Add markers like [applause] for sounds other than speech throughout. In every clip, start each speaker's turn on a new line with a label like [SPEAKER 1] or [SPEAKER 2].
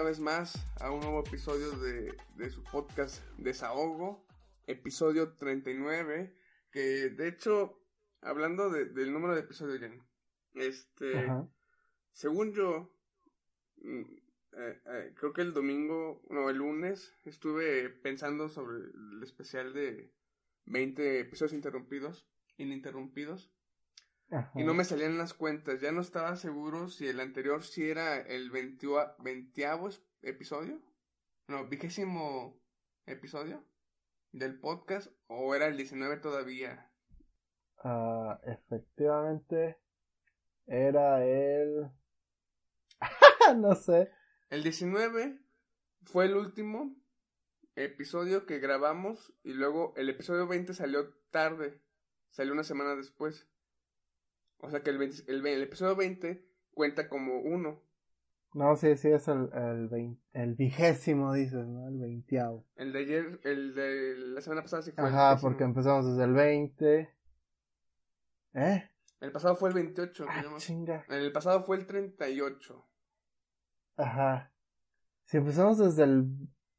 [SPEAKER 1] una vez más a un nuevo episodio de, de su podcast Desahogo, episodio 39, que de hecho, hablando de- del número de episodios, este,
[SPEAKER 2] Ajá.
[SPEAKER 1] según yo, mm, eh, eh, creo que el domingo, no, el lunes, estuve pensando sobre el especial de 20 episodios interrumpidos, ininterrumpidos,
[SPEAKER 2] Ajá.
[SPEAKER 1] y no me salían las cuentas. Ya no estaba seguro si el anterior sí era el veintiavo episodio. No, vigésimo episodio del podcast o era el 19 todavía.
[SPEAKER 2] Ah, efectivamente, era el... [laughs] no sé.
[SPEAKER 1] El 19 fue el último episodio que grabamos y luego el episodio 20 salió tarde. Salió una semana después. O sea que el, 20 el, el episodio 20 cuenta como uno.
[SPEAKER 2] No, sí, sí, es el, el, vein- el vigésimo, dices, ¿no? El veintiavo.
[SPEAKER 1] El de ayer, el de la semana pasada sí fue el
[SPEAKER 2] Ajá,
[SPEAKER 1] vigésimo.
[SPEAKER 2] porque empezamos desde el 20. ¿Eh?
[SPEAKER 1] El pasado fue el 28.
[SPEAKER 2] Ah,
[SPEAKER 1] digamos.
[SPEAKER 2] chinga.
[SPEAKER 1] el pasado fue el 38.
[SPEAKER 2] Ajá. Si empezamos desde el...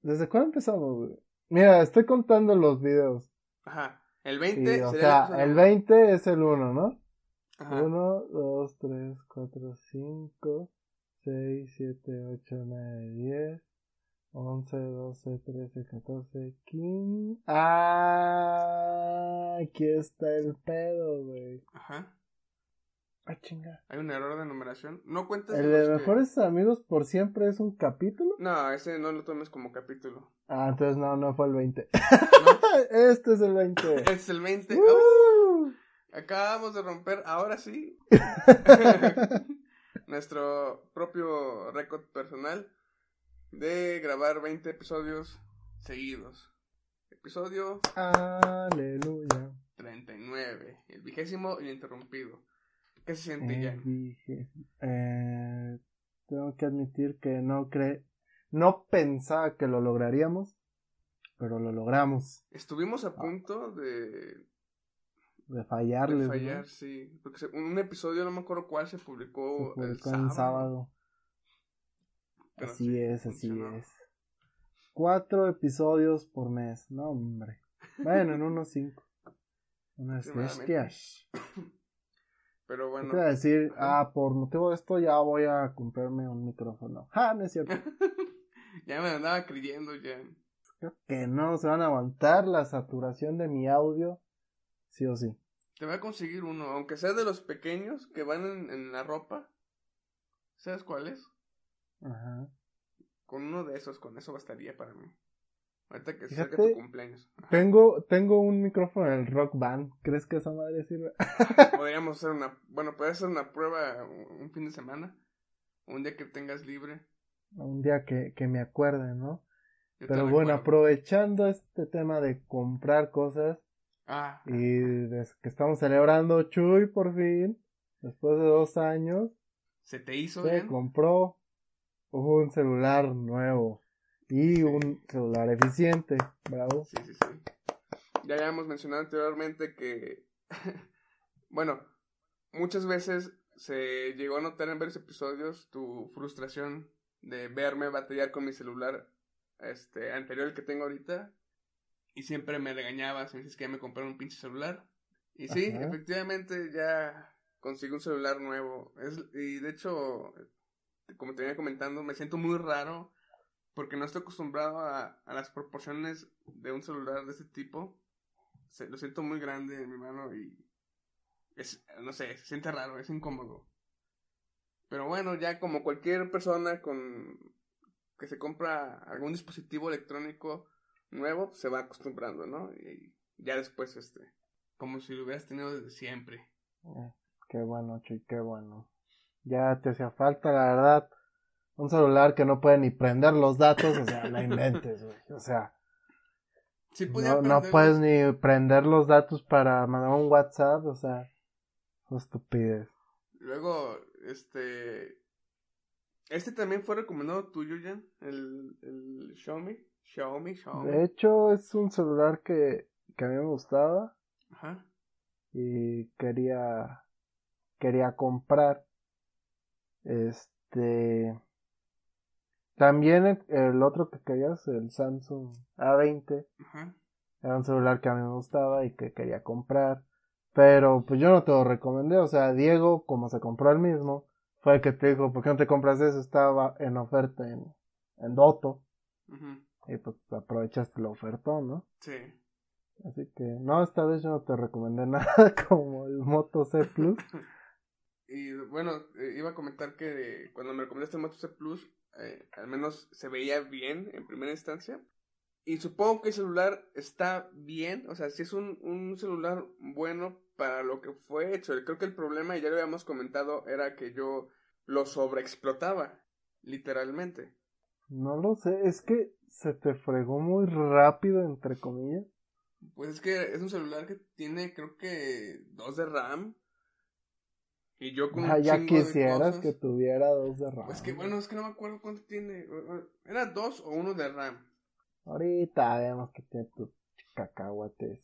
[SPEAKER 2] ¿Desde cuándo empezamos, güey? Mira, estoy contando los videos.
[SPEAKER 1] Ajá. El
[SPEAKER 2] Sí,
[SPEAKER 1] 20
[SPEAKER 2] o
[SPEAKER 1] sería
[SPEAKER 2] sea, el 20 es el 1, ¿no?
[SPEAKER 1] Ajá.
[SPEAKER 2] 1, 2, 3, 4, 5, 6, 7, 8, 9, 10, 11, 12, 13, 14, 15. ¡Ah! Aquí está el pedo, güey.
[SPEAKER 1] Ajá.
[SPEAKER 2] Ah, chinga.
[SPEAKER 1] Hay un error de numeración. No cuentas
[SPEAKER 2] ¿El de
[SPEAKER 1] que-
[SPEAKER 2] Mejores Amigos por Siempre es un capítulo?
[SPEAKER 1] No, ese no lo tomes como capítulo.
[SPEAKER 2] Ah, entonces no, no fue el 20.
[SPEAKER 1] ¿no? [laughs]
[SPEAKER 2] este es el 20. [laughs]
[SPEAKER 1] es el 20.
[SPEAKER 2] ¡Uh!
[SPEAKER 1] Acabamos de romper, ahora sí, [laughs] nuestro propio récord personal de grabar 20 episodios seguidos. Episodio
[SPEAKER 2] Aleluya.
[SPEAKER 1] 39, el vigésimo ininterrumpido. ¿Qué se siente ya?
[SPEAKER 2] eh, tengo que admitir que no cre no pensaba que lo lograríamos, pero lo logramos
[SPEAKER 1] Estuvimos a punto de,
[SPEAKER 2] de
[SPEAKER 1] de
[SPEAKER 2] fallarles. ¿no?
[SPEAKER 1] fallar, sí. Porque se- un episodio, no me acuerdo cuál, se publicó,
[SPEAKER 2] Se
[SPEAKER 1] el
[SPEAKER 2] publicó en sábado.
[SPEAKER 1] Pero
[SPEAKER 2] así
[SPEAKER 1] sí,
[SPEAKER 2] es, así
[SPEAKER 1] funcionó.
[SPEAKER 2] es. Cuatro episodios por mes, no hombre. Bueno, en unos cinco. Unas bestias. [sniffs]
[SPEAKER 1] Pero
[SPEAKER 2] ¿Qué
[SPEAKER 1] bueno,
[SPEAKER 2] te iba a decir?
[SPEAKER 1] Ajá.
[SPEAKER 2] Ah, por motivo de esto ya voy a comprarme un micrófono. [laughs] Ah, no es cierto. [laughs]
[SPEAKER 1] ya me andaba creyendo ya.
[SPEAKER 2] Creo que no se van a aguantar la saturación de mi audio. Sí o sí.
[SPEAKER 1] Te voy a conseguir uno, aunque sea de los pequeños que van en, en la ropa. ¿Sabes cuál es?
[SPEAKER 2] Ajá.
[SPEAKER 1] Con uno de esos, con eso bastaría para mí. Ahorita que se
[SPEAKER 2] Fíjate,
[SPEAKER 1] acerca tu cumpleaños. Ajá.
[SPEAKER 2] Tengo, tengo un micrófono en el Rock Band. ¿Crees que esa madre sirve? [laughs]
[SPEAKER 1] Podríamos hacer una, bueno, puedes hacer una prueba un fin de semana. Un día que tengas libre.
[SPEAKER 2] un día que, que me acuerde, ¿no?
[SPEAKER 1] Yo
[SPEAKER 2] Pero bueno, aprovechando este tema de comprar cosas
[SPEAKER 1] Ah,
[SPEAKER 2] y que estamos celebrando Chuy por fin, después de dos años,
[SPEAKER 1] ¿se te hizo
[SPEAKER 2] se
[SPEAKER 1] bien?
[SPEAKER 2] compró un celular nuevo y un celular eficiente. Bravo.
[SPEAKER 1] Sí, sí, sí. Ya habíamos mencionado anteriormente que, [laughs] bueno, muchas veces se llegó a notar en varios episodios tu frustración de verme batallar con mi celular este anterior al que tengo ahorita y siempre me regañabas me dices que ya me compré un pinche celular y sí,
[SPEAKER 2] Ajá.
[SPEAKER 1] efectivamente ya conseguí un celular nuevo es, y de hecho como te venía comentando me siento muy raro porque no estoy acostumbrado a, a las proporciones de un celular de este tipo. Se- lo siento muy grande en mi mano y es, no sé, se siente raro, es incómodo. Pero bueno, ya como cualquier persona con que se compra algún dispositivo electrónico nuevo, se va acostumbrando, ¿no? Y ya después, este, como si lo hubieras tenido desde siempre.
[SPEAKER 2] Eh, qué bueno, Chuy, qué bueno. Ya te hacía falta, la verdad. Un celular que no puede ni prender los datos, o sea, la inventes, güey. O sea,
[SPEAKER 1] Sí
[SPEAKER 2] no, no puedes ni prender los datos para mandar un WhatsApp, o sea, es estupidez.
[SPEAKER 1] Luego, este... Este también fue recomendado tuyo, Jan, el, el Xiaomi. Xiaomi, Xiaomi.
[SPEAKER 2] De hecho, es un celular que, que a mí me gustaba
[SPEAKER 1] Ajá.
[SPEAKER 2] y quería, quería comprar. Este, también el, el otro que querías, el Samsung A20,
[SPEAKER 1] Ajá.
[SPEAKER 2] era un celular que a mí me gustaba y que quería comprar. Pero pues yo no te lo recomendé, o sea, Diego, como se compró el mismo, fue el que te dijo, ¿por qué no te compras eso? Estaba en oferta en, en Doto. Y pues aprovechaste la oferta, ¿no?
[SPEAKER 1] Sí.
[SPEAKER 2] Así que, no, esta vez yo no te recomendé [laughs] nada como el Moto C Plus. [laughs]
[SPEAKER 1] Y bueno, eh, iba a comentar que cuando me recomendaste el Moto C Plus, eh, al menos se veía bien en primera instancia. Y supongo que el celular está bien, o sea, si es un, un celular bueno para lo que fue hecho. Creo que el problema, y ya lo habíamos comentado, era que yo lo sobreexplotaba, literalmente.
[SPEAKER 2] No lo sé, es que se te fregó muy rápido, entre comillas.
[SPEAKER 1] Pues es que es un celular que tiene, creo que, dos de RAM. Y yo con
[SPEAKER 2] Ah,
[SPEAKER 1] un
[SPEAKER 2] ya
[SPEAKER 1] de
[SPEAKER 2] quisieras que tuviera dos de RAM.
[SPEAKER 1] Pues que bueno, es que no me acuerdo cuánto tiene. ¿Era dos o uno de RAM?
[SPEAKER 2] Ahorita vemos que tiene tu cacahuate.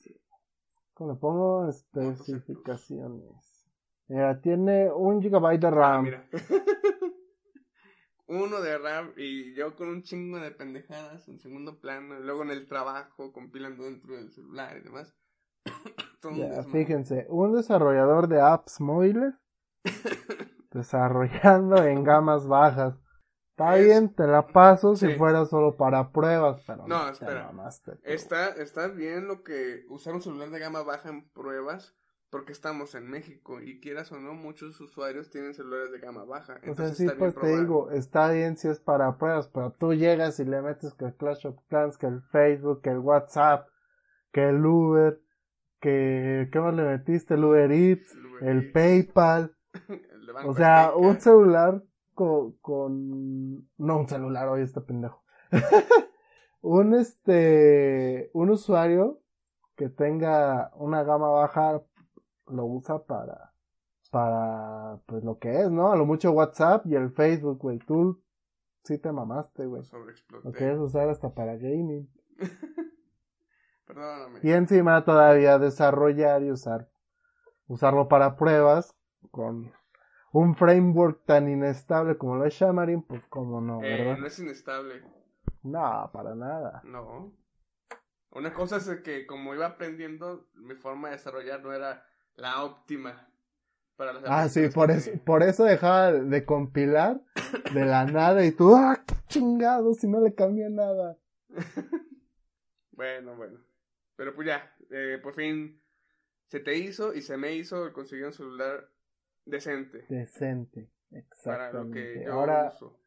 [SPEAKER 2] ¿Cómo le pongo especificaciones? Mira, tiene un gigabyte de
[SPEAKER 1] Ah,
[SPEAKER 2] RAM.
[SPEAKER 1] mira. [laughs] uno de RAM y yo con un chingo de pendejadas en segundo plano. y Luego en el trabajo, compilando dentro del celular y demás. [coughs] Un
[SPEAKER 2] fíjense, un desarrollador de apps móviles [laughs] desarrollando en gamas bajas. Está
[SPEAKER 1] Es-
[SPEAKER 2] bien, te la paso si fuera solo para pruebas, pero
[SPEAKER 1] No,
[SPEAKER 2] te
[SPEAKER 1] espera.
[SPEAKER 2] mamaste tú.
[SPEAKER 1] Está, está bien lo que usar un celular de gama baja en pruebas. Porque estamos en México y quieras o no, muchos usuarios tienen celulares de gama baja.
[SPEAKER 2] O sea,
[SPEAKER 1] Entonces
[SPEAKER 2] sí,
[SPEAKER 1] está bien
[SPEAKER 2] pues te digo, está bien si es para pruebas, pero tú llegas y le metes que el Clash of Clans, que el Facebook, que el WhatsApp, que el Uber, que, ¿qué más le metiste? El Uber Eats,
[SPEAKER 1] Uber
[SPEAKER 2] el
[SPEAKER 1] Eats,
[SPEAKER 2] PayPal, [laughs]
[SPEAKER 1] el
[SPEAKER 2] o sea,
[SPEAKER 1] Azteca.
[SPEAKER 2] un celular con, con, no un celular, hoy está pendejo. [laughs] un este, un usuario que tenga una gama baja lo usa para, para, pues lo que es, ¿no? A lo mucho WhatsApp y el Facebook, güey. Tú sí te mamaste, güey.
[SPEAKER 1] Lo
[SPEAKER 2] quieres usar hasta para gaming. [laughs]
[SPEAKER 1] Perdóname.
[SPEAKER 2] Y encima todavía desarrollar y usar, usarlo para pruebas con un framework tan inestable como lo es Xamarin, pues como no,
[SPEAKER 1] Eh,
[SPEAKER 2] ¿verdad?
[SPEAKER 1] no es inestable.
[SPEAKER 2] No, para nada.
[SPEAKER 1] No. Una cosa es que como iba aprendiendo, mi forma de desarrollar no era la óptima para las
[SPEAKER 2] Ah, sí, por eso, por eso dejaba de compilar de la nada y tú, ah, qué chingado, si no le cambia nada. [laughs]
[SPEAKER 1] Bueno, bueno. Pero pues ya, eh, por fin se te hizo y se me hizo conseguir un celular decente
[SPEAKER 2] Decente,
[SPEAKER 1] para lo que
[SPEAKER 2] exactamente.
[SPEAKER 1] yo
[SPEAKER 2] Ahora,
[SPEAKER 1] uso.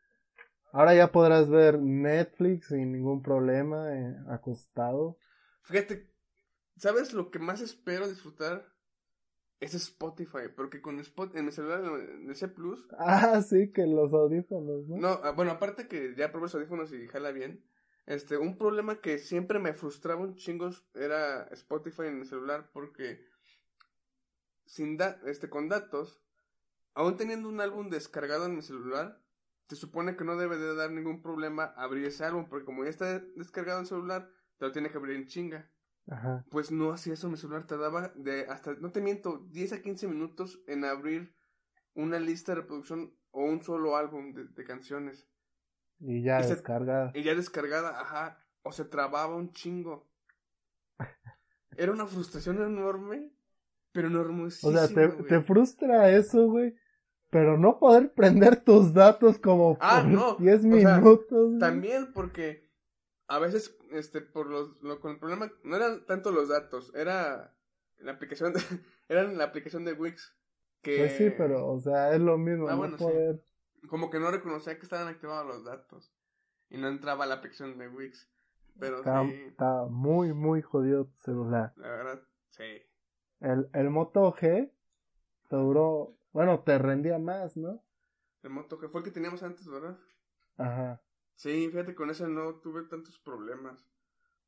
[SPEAKER 2] ahora ya podrás ver Netflix sin ningún problema, eh, acostado.
[SPEAKER 1] Fíjate, ¿sabes lo que más espero disfrutar? Es Spotify, porque con Spot en mi celular, en el C Plus,
[SPEAKER 2] Ah, sí, que los audífonos, ¿no?
[SPEAKER 1] No, ah, bueno, aparte que ya probé los audífonos y jala bien. Este, un problema que siempre me frustraba un chingo era Spotify en el celular porque sin da este con datos, aún teniendo un álbum descargado en mi celular, se supone que no debe de dar ningún problema abrir ese álbum porque como ya está descargado en el celular, te lo tiene que abrir en chinga.
[SPEAKER 2] Ajá.
[SPEAKER 1] Pues no hacía eso, mi celular tardaba de hasta, no te miento, 10 a 15 minutos en abrir una lista de reproducción o un solo álbum de, de canciones.
[SPEAKER 2] Y ya
[SPEAKER 1] Y se-
[SPEAKER 2] descargada.
[SPEAKER 1] Y ya descargada, ajá, o se trababa un chingo. [laughs] Era una frustración enorme, pero
[SPEAKER 2] O
[SPEAKER 1] enormosísima,
[SPEAKER 2] sea, te,
[SPEAKER 1] güey.
[SPEAKER 2] te frustra eso, güey. Pero no poder [laughs] prender tus datos como
[SPEAKER 1] Ah,
[SPEAKER 2] por
[SPEAKER 1] no,
[SPEAKER 2] 10
[SPEAKER 1] o sea,
[SPEAKER 2] minutos.
[SPEAKER 1] También porque a veces, este, por los, lo, con el problema, no eran tanto los datos, era la aplicación de, [laughs] era la aplicación de Wix. Que
[SPEAKER 2] Pues sí, pero, o sea, es lo mismo,
[SPEAKER 1] Ah,
[SPEAKER 2] no
[SPEAKER 1] bueno, sí.
[SPEAKER 2] poder.
[SPEAKER 1] como que no reconocía que estaban activados los datos. y no entraba la aplicación de Wix. Pero
[SPEAKER 2] Está,
[SPEAKER 1] sí,
[SPEAKER 2] está muy, muy jodido tu celular.
[SPEAKER 1] la verdad, sí.
[SPEAKER 2] El, el Moto G te duró, bueno, te rendía más, ¿no?
[SPEAKER 1] El Moto G fue el que teníamos antes, ¿verdad?
[SPEAKER 2] Ajá.
[SPEAKER 1] Sí, fíjate, con ese no tuve tantos problemas.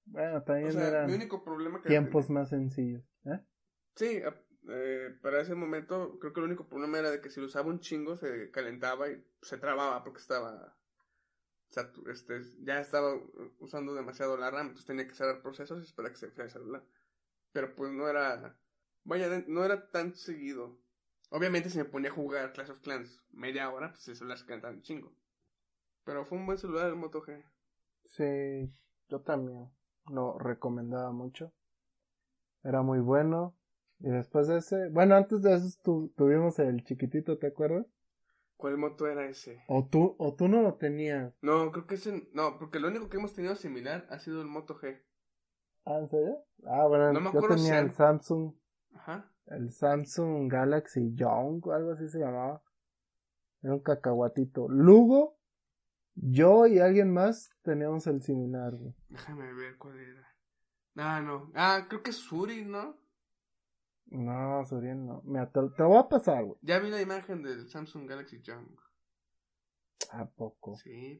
[SPEAKER 2] Bueno, también
[SPEAKER 1] O sea,
[SPEAKER 2] eran
[SPEAKER 1] mi único problema que
[SPEAKER 2] tiempos
[SPEAKER 1] tenía-
[SPEAKER 2] más sencillos. ¿eh?
[SPEAKER 1] Sí, eh, para ese momento creo que el único problema era de que si lo usaba un chingo se calentaba y se trababa porque estaba satu- este, ya estaba usando demasiado la RAM, entonces tenía que cerrar procesos y esperar que se enfriara el celular. Pero pues no era, vaya, no era tan seguido. Obviamente si me ponía a jugar Clash of Clans media hora, pues el celular se calentaba un chingo. Pero fue un buen celular el Moto G.
[SPEAKER 2] Sí, yo también lo recomendaba mucho. Era muy bueno. Y después de ese, bueno, antes de eso tu- tuvimos el chiquitito, ¿te acuerdas?
[SPEAKER 1] ¿Cuál moto era ese?
[SPEAKER 2] O tú, o tú no lo tenías.
[SPEAKER 1] No, creo que ese, no, porque lo único que hemos tenido similar ha sido el Moto G.
[SPEAKER 2] Ah, ¿en serio? Ah, bueno,
[SPEAKER 1] No me
[SPEAKER 2] yo tenía
[SPEAKER 1] si
[SPEAKER 2] el Samsung,
[SPEAKER 1] Ajá.
[SPEAKER 2] el Samsung Galaxy Young o algo así se llamaba. Era un cacahuatito. Lugo, yo y alguien más teníamos el similar, güey.
[SPEAKER 1] Déjame ver cuál era. Ah, no. Ah, creo que es Suri, ¿no?
[SPEAKER 2] No, Suriel no. Mira, te, te voy a pasar, güey.
[SPEAKER 1] Ya vi la imagen del Samsung Galaxy Young.
[SPEAKER 2] ¿A poco?
[SPEAKER 1] Sí,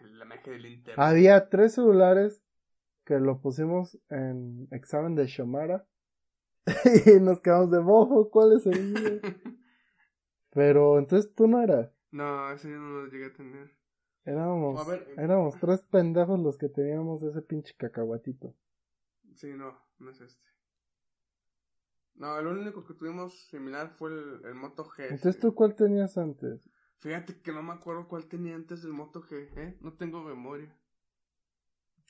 [SPEAKER 1] pues la imagen del internet.
[SPEAKER 2] Había tres celulares que lo pusimos en examen de Shomara. [laughs] y nos quedamos de bojo, ¿cuál es el mío? [laughs] Pero entonces tú no eras.
[SPEAKER 1] no, ese yo no lo llegué a tener.
[SPEAKER 2] Éramos,
[SPEAKER 1] ver,
[SPEAKER 2] éramos tres pendejos los que teníamos ese pinche cacahuatito.
[SPEAKER 1] Sí, no, no es este. No, el único que tuvimos similar fue el, el Moto G.
[SPEAKER 2] Entonces tú cuál tenías antes?
[SPEAKER 1] Fíjate que no me acuerdo cuál tenía antes del Moto G, ¿eh? No tengo memoria.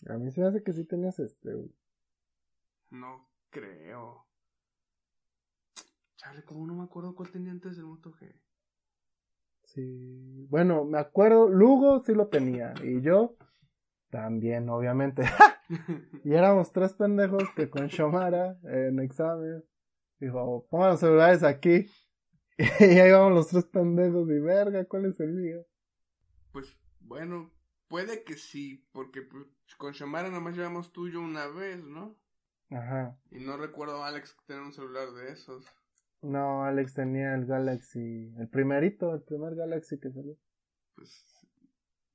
[SPEAKER 2] A mí se me hace que sí tenías este, güey.
[SPEAKER 1] No creo. Chale, ¿cómo no me acuerdo cuál tenía antes del Moto G?
[SPEAKER 2] Sí. Bueno, me acuerdo, Lugo sí lo tenía. Y yo también, obviamente. [laughs] [laughs] y éramos tres pendejos que con Shomara en examen dijo, pongan los celulares aquí. [laughs] y ahí vamos los tres pendejos y verga, ¿cuál es el mío?
[SPEAKER 1] Pues bueno, puede que sí, porque pues, con Shamara nomás llevamos tuyo una vez, ¿no?
[SPEAKER 2] Ajá.
[SPEAKER 1] Y no recuerdo a Alex tener un celular de esos.
[SPEAKER 2] No, Alex tenía el Galaxy, el primerito, el primer Galaxy que salió.
[SPEAKER 1] Pues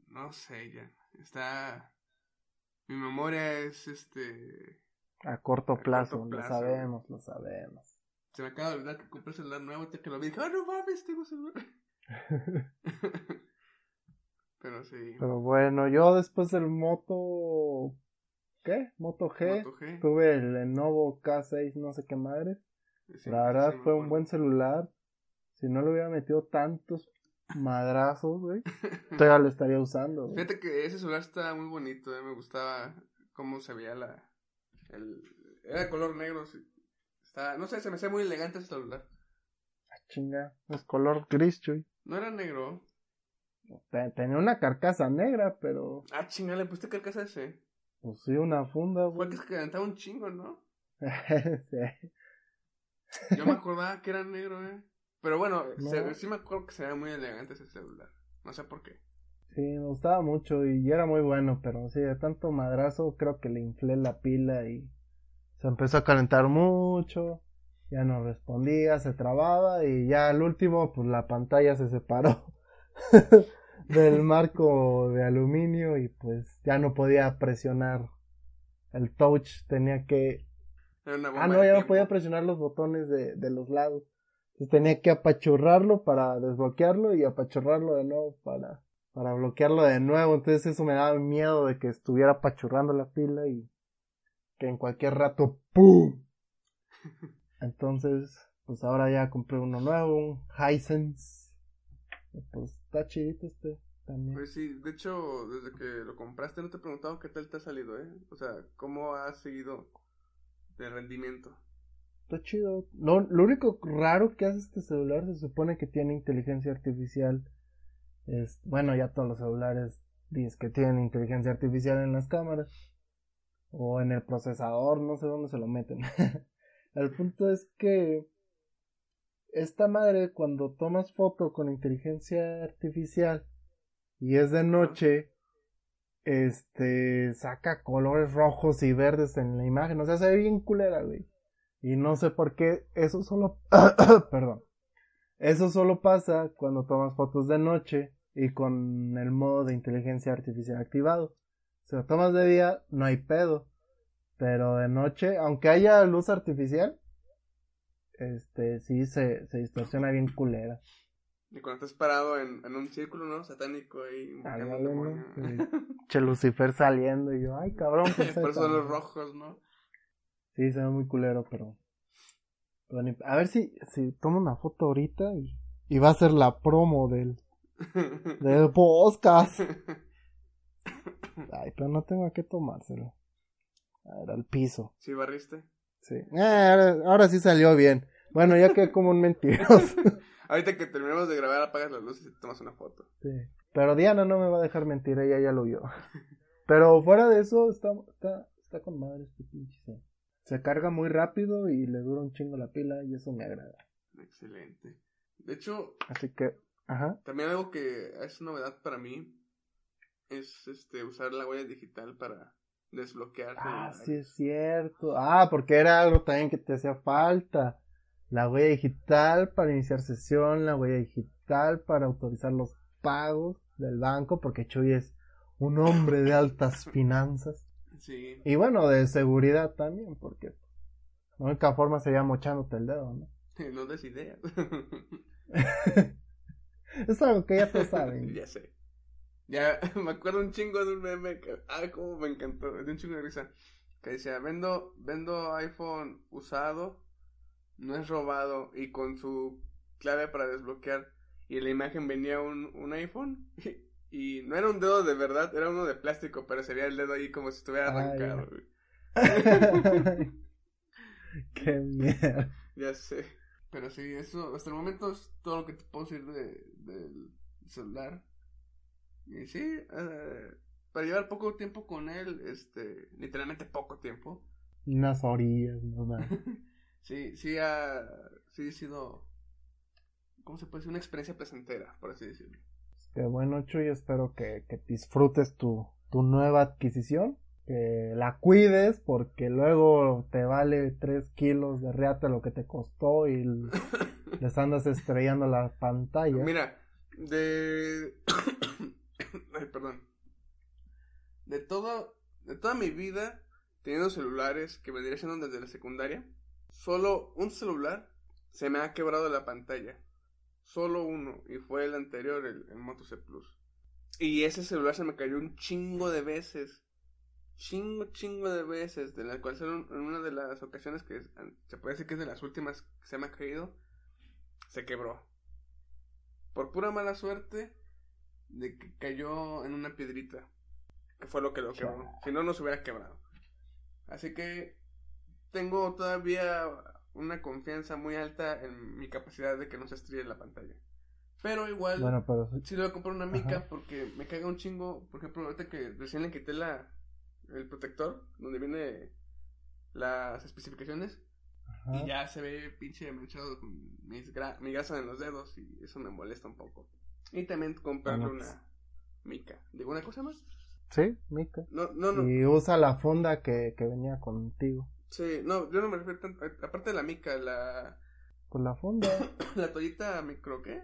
[SPEAKER 1] no sé ya. Está. Mi memoria es este.
[SPEAKER 2] A corto
[SPEAKER 1] A
[SPEAKER 2] plazo,
[SPEAKER 1] corto
[SPEAKER 2] lo sabemos, lo sabemos.
[SPEAKER 1] Se me acaba de olvidar que compré celular nuevo y que lo vi. Dije, ah, no mames, tengo celular. [laughs] [laughs] Pero sí.
[SPEAKER 2] Pero bueno, yo después del Moto... ¿Qué? Moto G.
[SPEAKER 1] Moto G.
[SPEAKER 2] Tuve el Lenovo K6, no sé qué madre.
[SPEAKER 1] Sí,
[SPEAKER 2] La verdad
[SPEAKER 1] sí
[SPEAKER 2] fue un buen celular. Si no le hubiera metido tantos madrazos, güey, [laughs] todavía lo estaría usando.
[SPEAKER 1] Fíjate que ese celular está muy bonito, eh, me gustaba cómo se veía la... El, era de color negro, sí. Está, no sé, se me hacía muy elegante ese celular.
[SPEAKER 2] Ah, Chinga, es color gris, chuy.
[SPEAKER 1] No era negro.
[SPEAKER 2] Te- Tenía una carcasa negra, pero
[SPEAKER 1] Ah, chinga, le pusiste carcasa ese.
[SPEAKER 2] pues sí, una funda,
[SPEAKER 1] Fue
[SPEAKER 2] güey.
[SPEAKER 1] que se calentaba un chingo, ¿no? [laughs]
[SPEAKER 2] Sí.
[SPEAKER 1] Yo me acordaba que era negro, eh. Pero bueno,
[SPEAKER 2] No.
[SPEAKER 1] se- sí me acuerdo que se veía muy elegante ese celular. No sé por qué.
[SPEAKER 2] Sí, me gustaba mucho y era muy bueno, pero sí, de tanto madrazo creo que le inflé la pila y se empezó a calentar mucho, ya no respondía, se trababa y ya al último pues la pantalla se separó [laughs] del marco de aluminio y pues ya no podía presionar el touch, tenía que...
[SPEAKER 1] Era una bomba
[SPEAKER 2] Ah, no, ya no podía presionar los botones de, de los lados. Entonces tenía que apachurrarlo para desbloquearlo y apachurrarlo de nuevo para, para bloquearlo de nuevo. Entonces eso me daba miedo de que estuviera apachurrando la pila y que en cualquier rato ¡pum! [laughs] Entonces, pues ahora ya compré uno nuevo, un Hisense. Pues está chidito este también.
[SPEAKER 1] Pues sí, de hecho, desde que lo compraste no te he preguntado qué tal te ha salido, ¿eh? O sea, ¿cómo ha seguido de rendimiento?
[SPEAKER 2] Está chido. Lo, único raro que hace este celular se supone que tiene inteligencia artificial. Es, bueno, ya todos los celulares dicen que tienen inteligencia artificial en las cámaras. O en el procesador, no sé dónde se lo meten. [laughs] el punto es que esta madre cuando tomas foto con inteligencia artificial y es de noche, este, saca colores rojos y verdes en la imagen. O sea, se ve bien culera, güey. Y no sé por qué eso solo, [coughs] perdón. Eso solo pasa cuando tomas fotos de noche y con el modo de inteligencia artificial activado. Si lo tomas de día, no hay pedo. Pero de noche, aunque haya luz artificial, este, sí se, se distorsiona bien culera.
[SPEAKER 1] Y cuando estás parado en, en un círculo, ¿no? Satánico ahí. invocando. [laughs]
[SPEAKER 2] Che Lucifer saliendo y yo, ay cabrón, ¿qué [laughs]
[SPEAKER 1] Por eso
[SPEAKER 2] esto?"
[SPEAKER 1] los rojos, ¿no?
[SPEAKER 2] Sí, se ve muy culero, pero. pero ni- A ver si, si tomo una foto ahorita y, y va a ser la promo del, [laughs] del podcast. Ay, pero no tengo que tomárselo. A ver, al piso.
[SPEAKER 1] ¿Sí barriste?
[SPEAKER 2] Sí. Eh, ahora, ahora sí salió bien. Bueno, ya quedé como un mentiroso.
[SPEAKER 1] Ahorita que terminemos de grabar, apagas las luces y te tomas una foto.
[SPEAKER 2] Sí. Pero Diana no me va a dejar mentir, ella ya lo vio. [laughs] Pero fuera de eso, está, está, está con madre este pinche. set. Se carga muy rápido y le dura un chingo la pila y eso me agrada.
[SPEAKER 1] Excelente. De hecho,
[SPEAKER 2] Así que, ajá.
[SPEAKER 1] también algo que es novedad para mí es este usar la huella digital para desbloquear.
[SPEAKER 2] Ah, sí es cierto. Ah, porque era algo también que te hacía falta. La huella digital para iniciar sesión, la huella digital para autorizar los pagos del banco, porque Chuy es un hombre de altas finanzas.
[SPEAKER 1] Sí.
[SPEAKER 2] Y bueno, de seguridad también, porque la única forma sería mochándote el dedo, ¿no? [laughs]
[SPEAKER 1] No des ideas. [laughs]
[SPEAKER 2] es algo que ya todos saben. [laughs]
[SPEAKER 1] ya sé. Ya me acuerdo un chingo de un meme que, ah, cómo me encantó, de un chingo de risa. Que decía, vendo, vendo iPhone usado, no es robado, y con su clave para desbloquear. Y en la imagen venía un, un iPhone, [laughs] y, no era un dedo de verdad, era uno de plástico, pero sería el dedo ahí como si estuviera arrancado. güey. [laughs]
[SPEAKER 2] Qué mierda. [laughs]
[SPEAKER 1] Ya sé. Pero sí, eso hasta el momento es todo lo que te puedo decir de, del celular. Y sí, eh, para llevar poco tiempo con él, este, literalmente poco tiempo.
[SPEAKER 2] Unas orillas, nomás.
[SPEAKER 1] Sí, sí ha, sí ha sido, ¿cómo se puede decir? Una experiencia placentera, por así decirlo.
[SPEAKER 2] Qué bueno, Chuy, espero que, que disfrutes tu, tu nueva adquisición. Que la cuides porque luego te vale 3 kilos de reata lo que te costó y [laughs] les andas estrellando la pantalla.
[SPEAKER 1] Mira, de... [coughs] Ay, perdón. De todo, de toda mi vida, teniendo celulares que vendría siendo desde la secundaria, solo un celular se me ha quebrado la pantalla. Solo uno, y fue el anterior, el, el Moto C Plus. Y ese celular se me cayó un chingo de veces. Chingo, chingo de veces. De la cual en una de las ocasiones que se puede decir que es de las últimas que se me ha caído. Se quebró. Por pura mala suerte de que cayó en una piedrita. Que fue lo que lo quebró. Si no, no se hubiera quebrado. Así que tengo todavía una confianza muy alta en mi capacidad de que no se estrelle la pantalla. Pero igual,
[SPEAKER 2] Bueno, pero sí-
[SPEAKER 1] sí le voy a comprar una mica
[SPEAKER 2] Ajá.
[SPEAKER 1] porque me caga un chingo. Por ejemplo, ahorita que recién le quité la, el protector, donde viene las especificaciones,
[SPEAKER 2] ajá.
[SPEAKER 1] y ya se ve pinche manchado mis gra- mi grasa en los dedos y eso me molesta un poco. Y también comprarle
[SPEAKER 2] Bueno, pues.
[SPEAKER 1] una mica. ¿Digo una cosa más?
[SPEAKER 2] Sí, Mica.
[SPEAKER 1] No, no, no.
[SPEAKER 2] Y usa la funda que, que venía contigo.
[SPEAKER 1] Sí, no, yo no me refiero tanto. Aparte de la mica, la,
[SPEAKER 2] Con la funda. [coughs]
[SPEAKER 1] la toallita micro, ¿qué?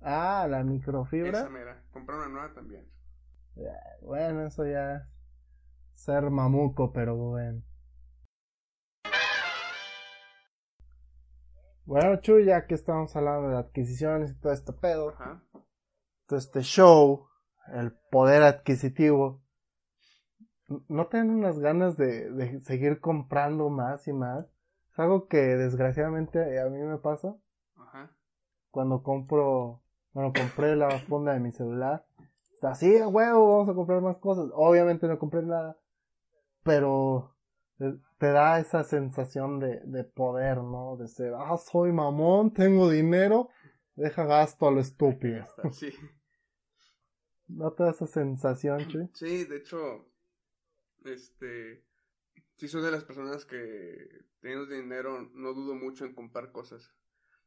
[SPEAKER 2] Ah, la
[SPEAKER 1] Esa
[SPEAKER 2] microfibra.
[SPEAKER 1] mera. Comprar una nueva también.
[SPEAKER 2] Bueno, eso ya es ser mamuco, pero bueno. Bueno, Chuy, ya que estamos hablando de adquisiciones y todo este pedo,
[SPEAKER 1] Ajá.
[SPEAKER 2] todo este show, el poder adquisitivo, ¿no tienen unas ganas de, de seguir comprando más y más? Es algo que desgraciadamente a mí me pasa
[SPEAKER 1] Ajá.
[SPEAKER 2] cuando compro, bueno, compré la funda de mi celular. Está así, a huevo, vamos a comprar más cosas. Obviamente no compré nada, pero te, te da esa sensación de, de poder, ¿no? De ser, ah, soy mamón, tengo dinero, deja gasto a lo estúpido. [laughs]
[SPEAKER 1] sí.
[SPEAKER 2] ¿No te da esa sensación, Chuy?
[SPEAKER 1] Sí, de hecho, este, sí soy de las personas que teniendo dinero no dudo mucho en comprar cosas.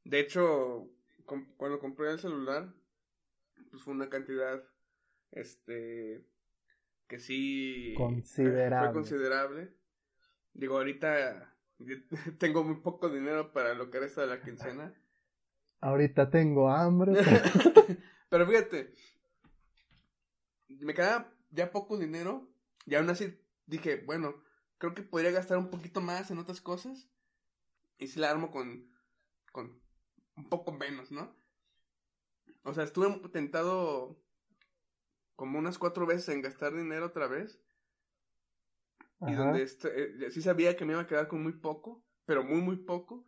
[SPEAKER 1] De hecho, com- cuando compré el celular, pues fue una cantidad, este, que sí
[SPEAKER 2] Considerable.
[SPEAKER 1] fue considerable. Digo, ahorita [laughs] tengo muy poco dinero para lo que resta de la quincena. [laughs]
[SPEAKER 2] Ahorita tengo hambre. [laughs]
[SPEAKER 1] Pero fíjate, me queda ya poco dinero y aún así dije, bueno, creo que podría gastar un poquito más en otras cosas y si la armo con, con un poco menos, ¿no? O sea, estuve tentado como unas cuatro veces en gastar dinero otra vez. Y donde este, eh, sí sabía que me iba a quedar con muy poco, pero muy, muy poco.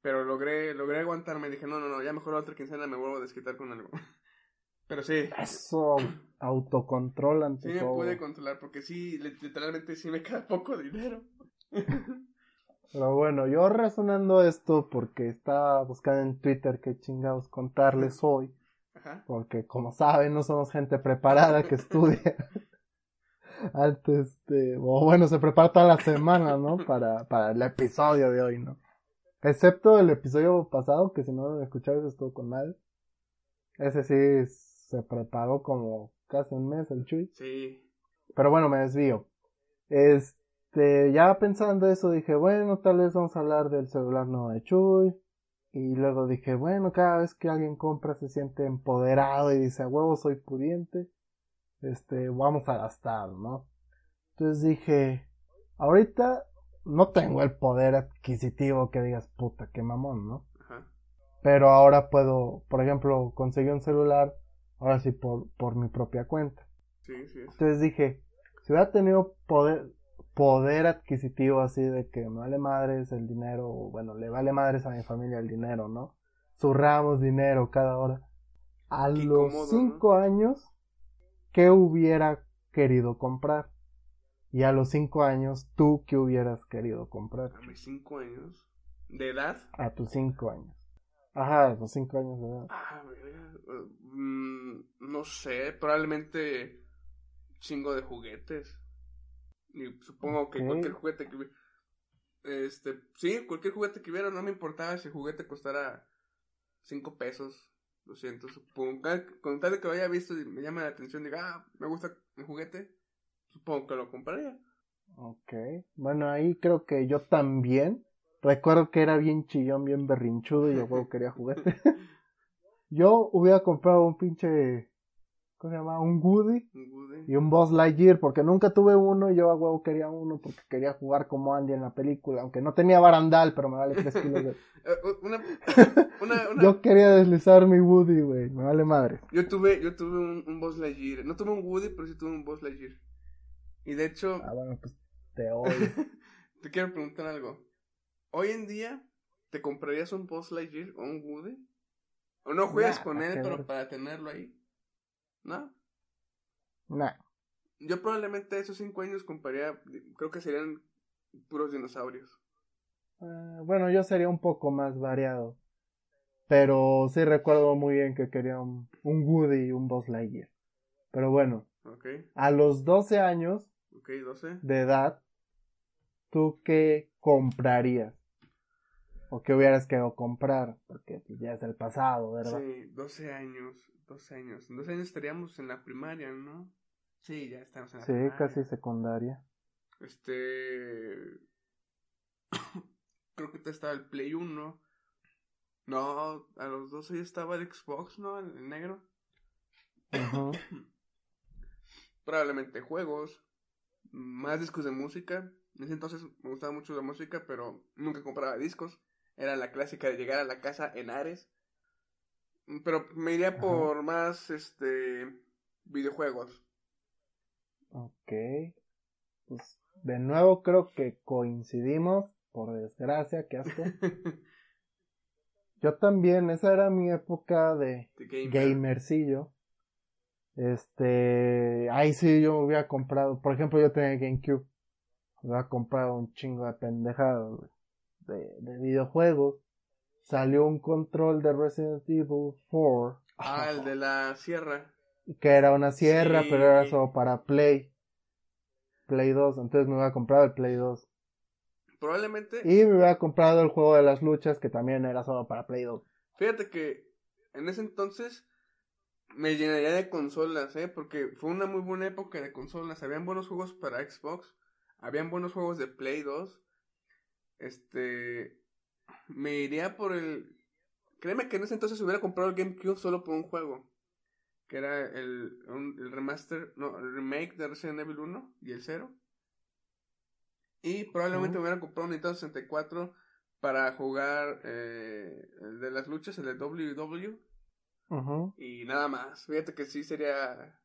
[SPEAKER 1] Pero logré, logré aguantarme. Dije, no, no, no, ya mejor la otra quincena me vuelvo a desquitar con algo. [laughs] Pero sí.
[SPEAKER 2] Eso, autocontrol ante
[SPEAKER 1] Sí me pude controlar porque sí, literalmente sí me queda poco dinero. [laughs]
[SPEAKER 2] Pero bueno, yo razonando esto porque estaba buscando en Twitter qué chingados contarles hoy. Ajá. Porque como saben, no somos gente preparada que estudia. [laughs] Antes, este, o bueno, se prepara toda la semana, ¿no? Para, para el episodio de hoy, ¿no? Excepto el episodio pasado, que si no lo escuchabas estuvo con mal. Ese sí se preparó como casi un mes el Chuy.
[SPEAKER 1] Sí.
[SPEAKER 2] Pero bueno, me desvío. Este, ya pensando eso dije, bueno, tal vez vamos a hablar del celular nuevo de Chuy. Y luego dije, bueno, cada vez que alguien compra se siente empoderado y dice, a huevo, soy pudiente. Este, vamos a gastar, ¿no? Entonces dije, ahorita no tengo el poder adquisitivo que digas, puta, qué mamón, ¿no? Ajá. Pero ahora puedo, por ejemplo, conseguir un celular, ahora sí por, por mi propia cuenta.
[SPEAKER 1] Sí, sí.
[SPEAKER 2] Entonces dije, si hubiera tenido poder, poder adquisitivo así de que me vale madres el dinero, bueno, le vale madres a mi familia el dinero, ¿no? Zurramos dinero cada hora. A los cinco años, ¿qué hubiera querido comprar? Y a los cinco años, ¿tú qué hubieras querido comprar?
[SPEAKER 1] ¿A mis cinco años? ¿De edad?
[SPEAKER 2] A tus cinco años. Ajá, tus cinco años de edad.
[SPEAKER 1] Ah, mm, no sé, probablemente chingo de juguetes. Y supongo que cualquier juguete que este, sí, cualquier juguete que hubiera, no me importaba si el juguete costara cinco pesos, 200, supongo. Con tal de que lo haya visto y me llama la atención, diga, ah, me gusta el juguete, supongo que lo compraría.
[SPEAKER 2] Ok, bueno, ahí creo que yo también. Recuerdo que era bien chillón, bien berrinchudo y yo quería juguete. [laughs] yo hubiera comprado un pinche ¿cómo se llama? Un Woody, y un Boss Lightyear, porque nunca tuve uno y yo a huevo quería uno porque quería jugar como Andy en la película, aunque no tenía barandal, pero me vale 3 kilos de... [laughs]
[SPEAKER 1] Eh, [laughs]
[SPEAKER 2] yo quería deslizar mi Woody, güey, me vale madre.
[SPEAKER 1] Yo tuve, yo tuve un, un Boss Lightyear, no tuve un Woody, pero sí tuve un Boss Lightyear. Y de hecho...
[SPEAKER 2] Ah, bueno, pues te odio.
[SPEAKER 1] te quiero preguntar algo. Hoy en día, ¿te comprarías un Boss Lightyear o un Woody? ¿O no juegas con él, pero para tenerlo ahí? ¿No?
[SPEAKER 2] No.
[SPEAKER 1] Yo probablemente esos cinco años compraría, creo que serían puros dinosaurios.
[SPEAKER 2] Eh, bueno, yo sería un poco más variado. Pero sí recuerdo muy bien que quería un, Woody y un Buzz Lightyear. Pero bueno,
[SPEAKER 1] okay.
[SPEAKER 2] a los 12 años
[SPEAKER 1] 12.
[SPEAKER 2] de edad, ¿tú qué comprarías? ¿O qué hubieras querido comprar? Porque pues, ya es el pasado, ¿verdad?
[SPEAKER 1] Sí, 12 años. Dos años. En dos años estaríamos en la primaria, ¿no? Sí, ya estamos en la primaria.
[SPEAKER 2] Sí, casi secundaria.
[SPEAKER 1] Este. [coughs] Creo que te estaba el Play 1. No, a los 12 ya estaba el Xbox, ¿no? El, negro. [coughs] Probablemente juegos. Más discos de música. En ese entonces me gustaba mucho la música, pero nunca compraba discos. Era la clásica de llegar a la casa en Ares pero me iría por más, este, videojuegos.
[SPEAKER 2] Ok. Pues de nuevo creo que coincidimos, por desgracia, qué asco. [laughs] Yo también, esa era mi época de, gamercillo. Este, ahí sí yo hubiera comprado, por ejemplo, yo tenía GameCube. Hubiera comprado un chingo de pendejadas de, de videojuegos salió un control de Resident Evil 4.
[SPEAKER 1] Ah, el de la sierra.
[SPEAKER 2] Que era una sierra, pero era solo para Play. Play 2, entonces me hubiera comprado el Play 2.
[SPEAKER 1] Probablemente.
[SPEAKER 2] Y me hubiera comprado el juego de las luchas, que también era solo para Play 2.
[SPEAKER 1] Fíjate que en ese entonces me llenaría de consolas, ¿eh? Porque fue una muy buena época de consolas. Habían buenos juegos para Xbox, habían buenos juegos de Play 2. Este, me iría por el... Créeme que en ese entonces hubiera comprado el GameCube solo por un juego. Que era el, el remaster, no, el remake de Resident Evil 1 y el 0. Y probablemente me hubiera comprado un Nintendo 64 para jugar eh, el de las luchas, el de WW. Y nada más. Fíjate que sí sería.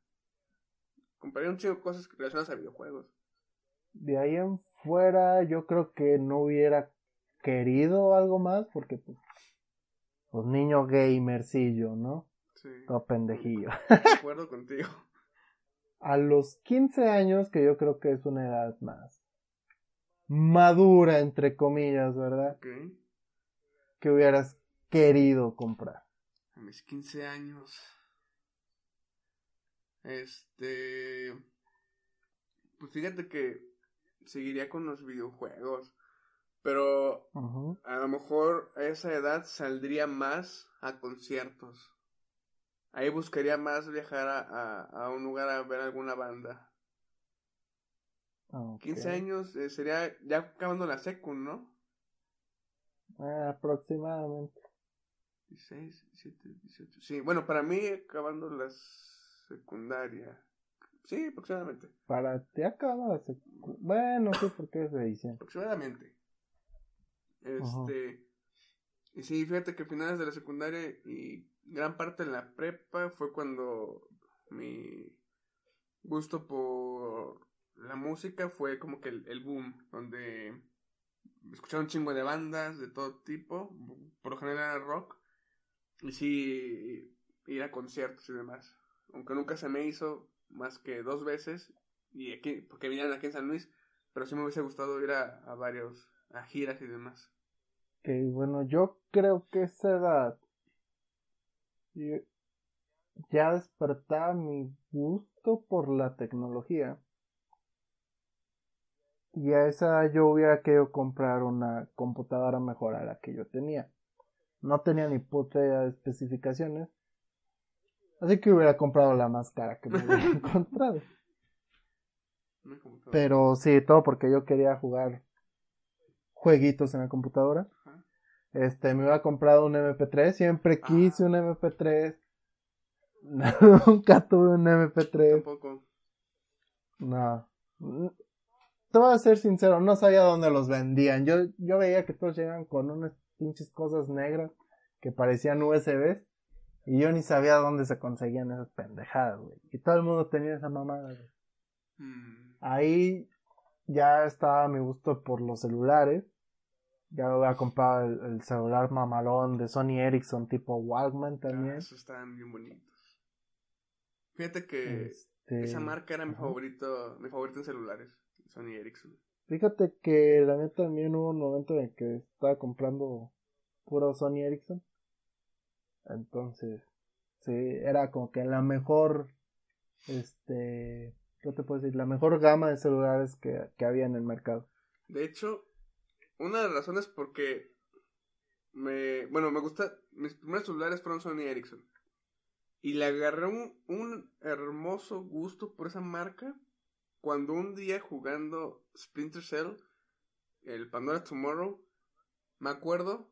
[SPEAKER 1] Compraría un chico de cosas relacionadas a videojuegos.
[SPEAKER 2] De ahí en fuera, yo creo que no hubiera querido algo más porque, pues, pues niño gamercillo, ¿no? Sí. Todo pendejillo. [laughs]
[SPEAKER 1] De acuerdo contigo.
[SPEAKER 2] A los 15 años, que yo creo que es una edad más madura, entre comillas, ¿verdad? Que hubieras querido comprar.
[SPEAKER 1] A mis 15 años. Este. Pues fíjate que seguiría con los videojuegos. Pero a lo mejor a esa edad saldría más a conciertos. Ahí buscaría más viajar a, a un lugar a ver alguna banda. 15 años eh, sería ya acabando la secu, ¿no?
[SPEAKER 2] Ah, aproximadamente.
[SPEAKER 1] 16, 17, 18. Sí, bueno, para mí acabando la secundaria. Sí, aproximadamente.
[SPEAKER 2] Para ti acaba la secundaria. Bueno, sí, porque es de diciembre.
[SPEAKER 1] Aproximadamente. Este. Y sí, fíjate que finales de la secundaria y gran parte de la prepa fue cuando mi gusto por la música fue como que el, boom, donde escucharon un chingo de bandas de todo tipo, por lo general era rock, y sí ir a conciertos y demás. Aunque nunca se me hizo más que dos veces, y aquí, porque vinieron aquí en San Luis, pero sí me hubiese gustado ir a, varios, a giras y demás.
[SPEAKER 2] Ok, bueno, yo creo que esa edad ya despertaba mi gusto por la tecnología y a esa yo hubiera querido comprar una computadora mejor a la que yo tenía. No tenía ni puta especificaciones. Así que hubiera comprado la más cara que me hubiera [laughs] encontrado. Pero sí, todo porque yo quería jugar jueguitos en la computadora. Este, me hubiera comprado un MP3. Siempre quise un MP3. [laughs] Nunca tuve un MP3. Tampoco. No te voy a ser sincero, no sabía dónde los vendían. Yo, yo veía que todos llegaban con unas pinches cosas negras que parecían USBs. Y yo ni sabía dónde se conseguían esas pendejadas, güey. Y todo el mundo tenía esa mamada, güey. Mm. Ahí ya estaba mi gusto por los celulares. Ya había comprado el, el celular mamalón de Sony Ericsson tipo Walkman ah, también.
[SPEAKER 1] esos estaban bien bonitos. Fíjate que este, esa marca era mi favorito, mi favorito en celulares. Sony Ericsson.
[SPEAKER 2] Fíjate que la neta también hubo un momento en que estaba comprando puro Sony Ericsson. Entonces, sí, era como que la mejor, este, ¿qué te puedo decir? La mejor gama de celulares que, que había en el mercado.
[SPEAKER 1] De hecho, una de las razones porque me, bueno, me gusta, mis primeros celulares fueron Sony Ericsson. Y le agarré un, un hermoso gusto por esa marca cuando un día jugando Splinter Cell, el Pandora Tomorrow, me acuerdo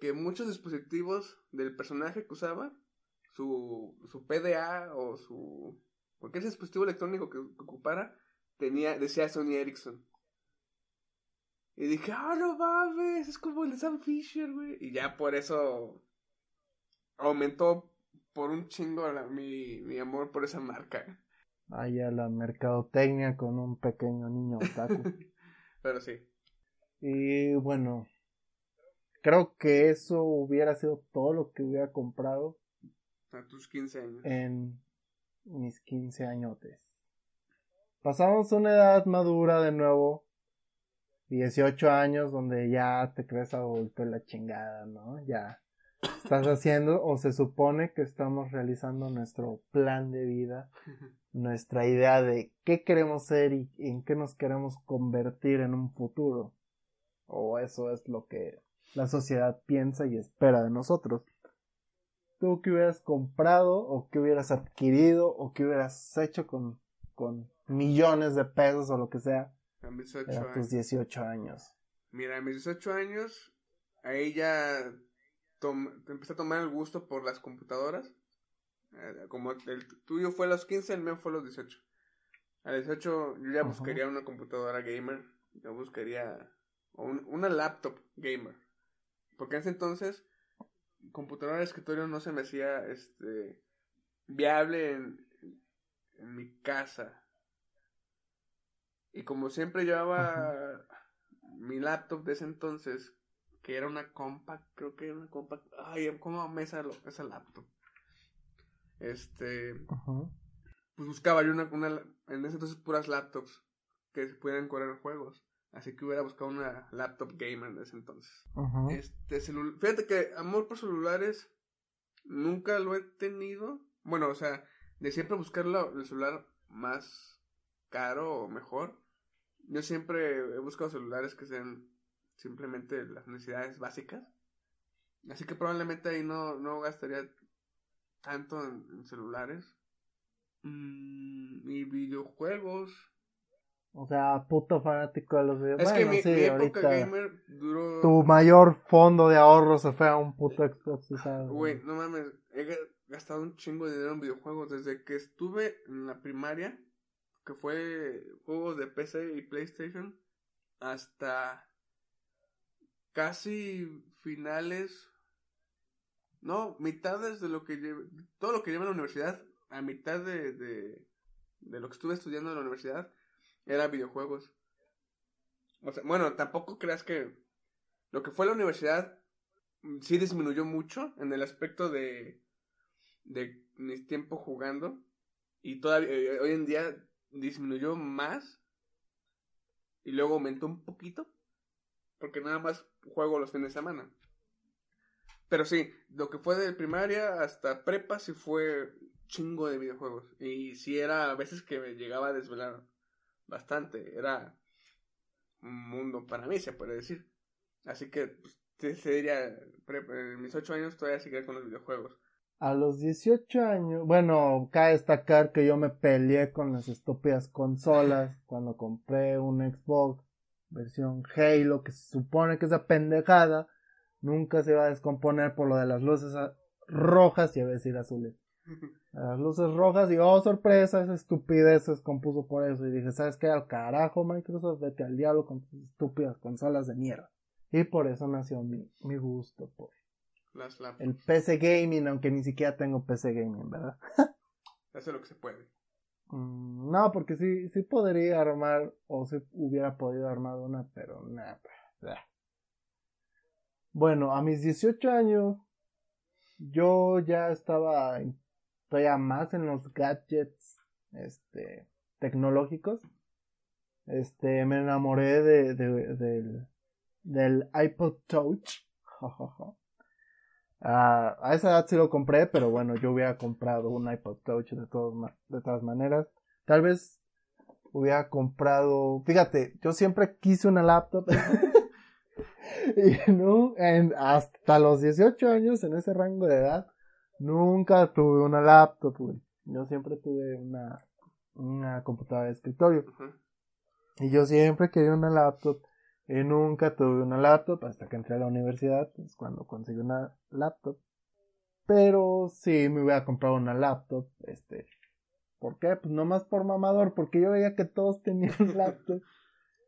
[SPEAKER 1] que muchos dispositivos del personaje que usaba, su, su PDA o su cualquier dispositivo electrónico que, ocupara, tenía, decía Sony Ericsson. Y dije, ah, no mames, es como el Sam Fisher, güey. Y ya por eso aumentó por un chingo mi, mi amor por esa marca
[SPEAKER 2] allá la mercadotecnia con un pequeño niño otaku. [laughs]
[SPEAKER 1] Pero sí.
[SPEAKER 2] Y bueno, creo que eso hubiera sido todo lo que hubiera comprado.
[SPEAKER 1] A tus 15 años.
[SPEAKER 2] En mis 15 añotes. Pasamos una edad madura de nuevo. 18 años donde ya te crees adulto en la chingada, ¿no? Ya estás haciendo o se supone que estamos realizando nuestro plan de vida [laughs] nuestra idea de qué queremos ser y en qué nos queremos convertir en un futuro. O eso es lo que la sociedad piensa y espera de nosotros. ¿Tú qué hubieras comprado o qué hubieras adquirido o qué hubieras hecho con, con millones de pesos o lo que sea
[SPEAKER 1] A mis 18
[SPEAKER 2] a tus
[SPEAKER 1] años.
[SPEAKER 2] 18 años?
[SPEAKER 1] Mira, a mis 18 años, ahí ya empecé a tomar el gusto por las computadoras. Eh, como el tuyo fue a los 15, el mío fue a los 18. A los 18 yo ya
[SPEAKER 2] Ajá.
[SPEAKER 1] buscaría una computadora gamer. Yo buscaría un- una laptop gamer. Porque en ese entonces, computadora de escritorio no se me hacía este viable en, en mi casa. Y como siempre llevaba mi laptop de ese entonces, que era una compact, creo que era una compact. Ay, ¿cómo amé esa, esa laptop? Este, pues buscaba yo una, una, en ese entonces puras laptops que se pudieran correr juegos. Así que hubiera buscado una laptop gamer en ese entonces.
[SPEAKER 2] Ujú.
[SPEAKER 1] Este celu- fíjate que amor por celulares nunca lo he tenido. Bueno, o sea, de siempre buscar la- el celular más caro o mejor. Yo siempre he buscado celulares que sean simplemente las necesidades básicas. Así que probablemente ahí no, no gastaría tanto en, en celulares. Mm, y videojuegos.
[SPEAKER 2] O sea, puto fanático de los videojuegos.
[SPEAKER 1] Es que mi,
[SPEAKER 2] sí,
[SPEAKER 1] mi época
[SPEAKER 2] ahorita
[SPEAKER 1] gamer duró...
[SPEAKER 2] tu mayor fondo de ahorro se fue a un puto Xbox. sea,
[SPEAKER 1] Güey, no mames, he ga- gastado un chingo de dinero en videojuegos desde que estuve en la primaria, que fue juegos de PC y PlayStation, hasta casi finales, no, mitades de lo que lleve, todo lo que lleva en la universidad, a mitad de, de, de lo que estuve estudiando en la universidad, era videojuegos. O sea, bueno, tampoco creas que lo que fue la universidad mm, sí disminuyó mucho en el aspecto de, de mi tiempo jugando. Y todavía eh, hoy en día disminuyó más. Y luego aumentó un poquito. Porque nada más juego los fines de semana. Pero sí, lo que fue de primaria hasta prepa sí fue chingo de videojuegos. Y sí era a veces que me llegaba a desvelar bastante. Era un mundo para mí, se puede decir. Así que, pues, se diría, pre- en mis ocho años todavía seguía con los videojuegos.
[SPEAKER 2] A los 18 años, bueno, cabe destacar que yo me peleé con las estúpidas consolas [laughs] cuando compré un Xbox versión Halo, que se supone que esa pendejada nunca se va a descomponer por lo de las luces rojas y a decir azules. Las luces rojas y oh sorpresa, esa estupidez se descompuso por eso y dije, ¿sabes qué? Al carajo Microsoft, vete al diablo con tus estúpidas consolas de mierda. Y por eso nació mi, mi gusto por
[SPEAKER 1] Las
[SPEAKER 2] el PC Gaming, aunque ni siquiera tengo PC Gaming, ¿verdad? [laughs]
[SPEAKER 1] Hace lo que se puede.
[SPEAKER 2] Mm, no, porque sí, sí podría armar, o si hubiera podido armar una, pero nada. Bueno, a mis 18 años, yo ya estaba en- todavía más en los gadgets, este, tecnológicos. Este, me enamoré de, de- del, del iPod Touch. [laughs] Ah, a esa edad sí lo compré, pero bueno, yo hubiera comprado un iPod Touch de, todos de todas maneras. Tal vez hubiera comprado, fíjate, yo siempre quise una laptop. [laughs] [laughs] y no, en- hasta los 18 años, en ese rango de edad, nunca tuve una laptop, güey. Yo siempre tuve una, una computadora de escritorio. Y yo siempre quería una laptop. Y nunca tuve una laptop hasta que entré a la universidad, pues cuando conseguí una laptop. Pero sí me hubiera comprado una laptop, este. ¿Por qué? Pues nomás por mamador, porque yo veía que todos tenían [laughs] laptop.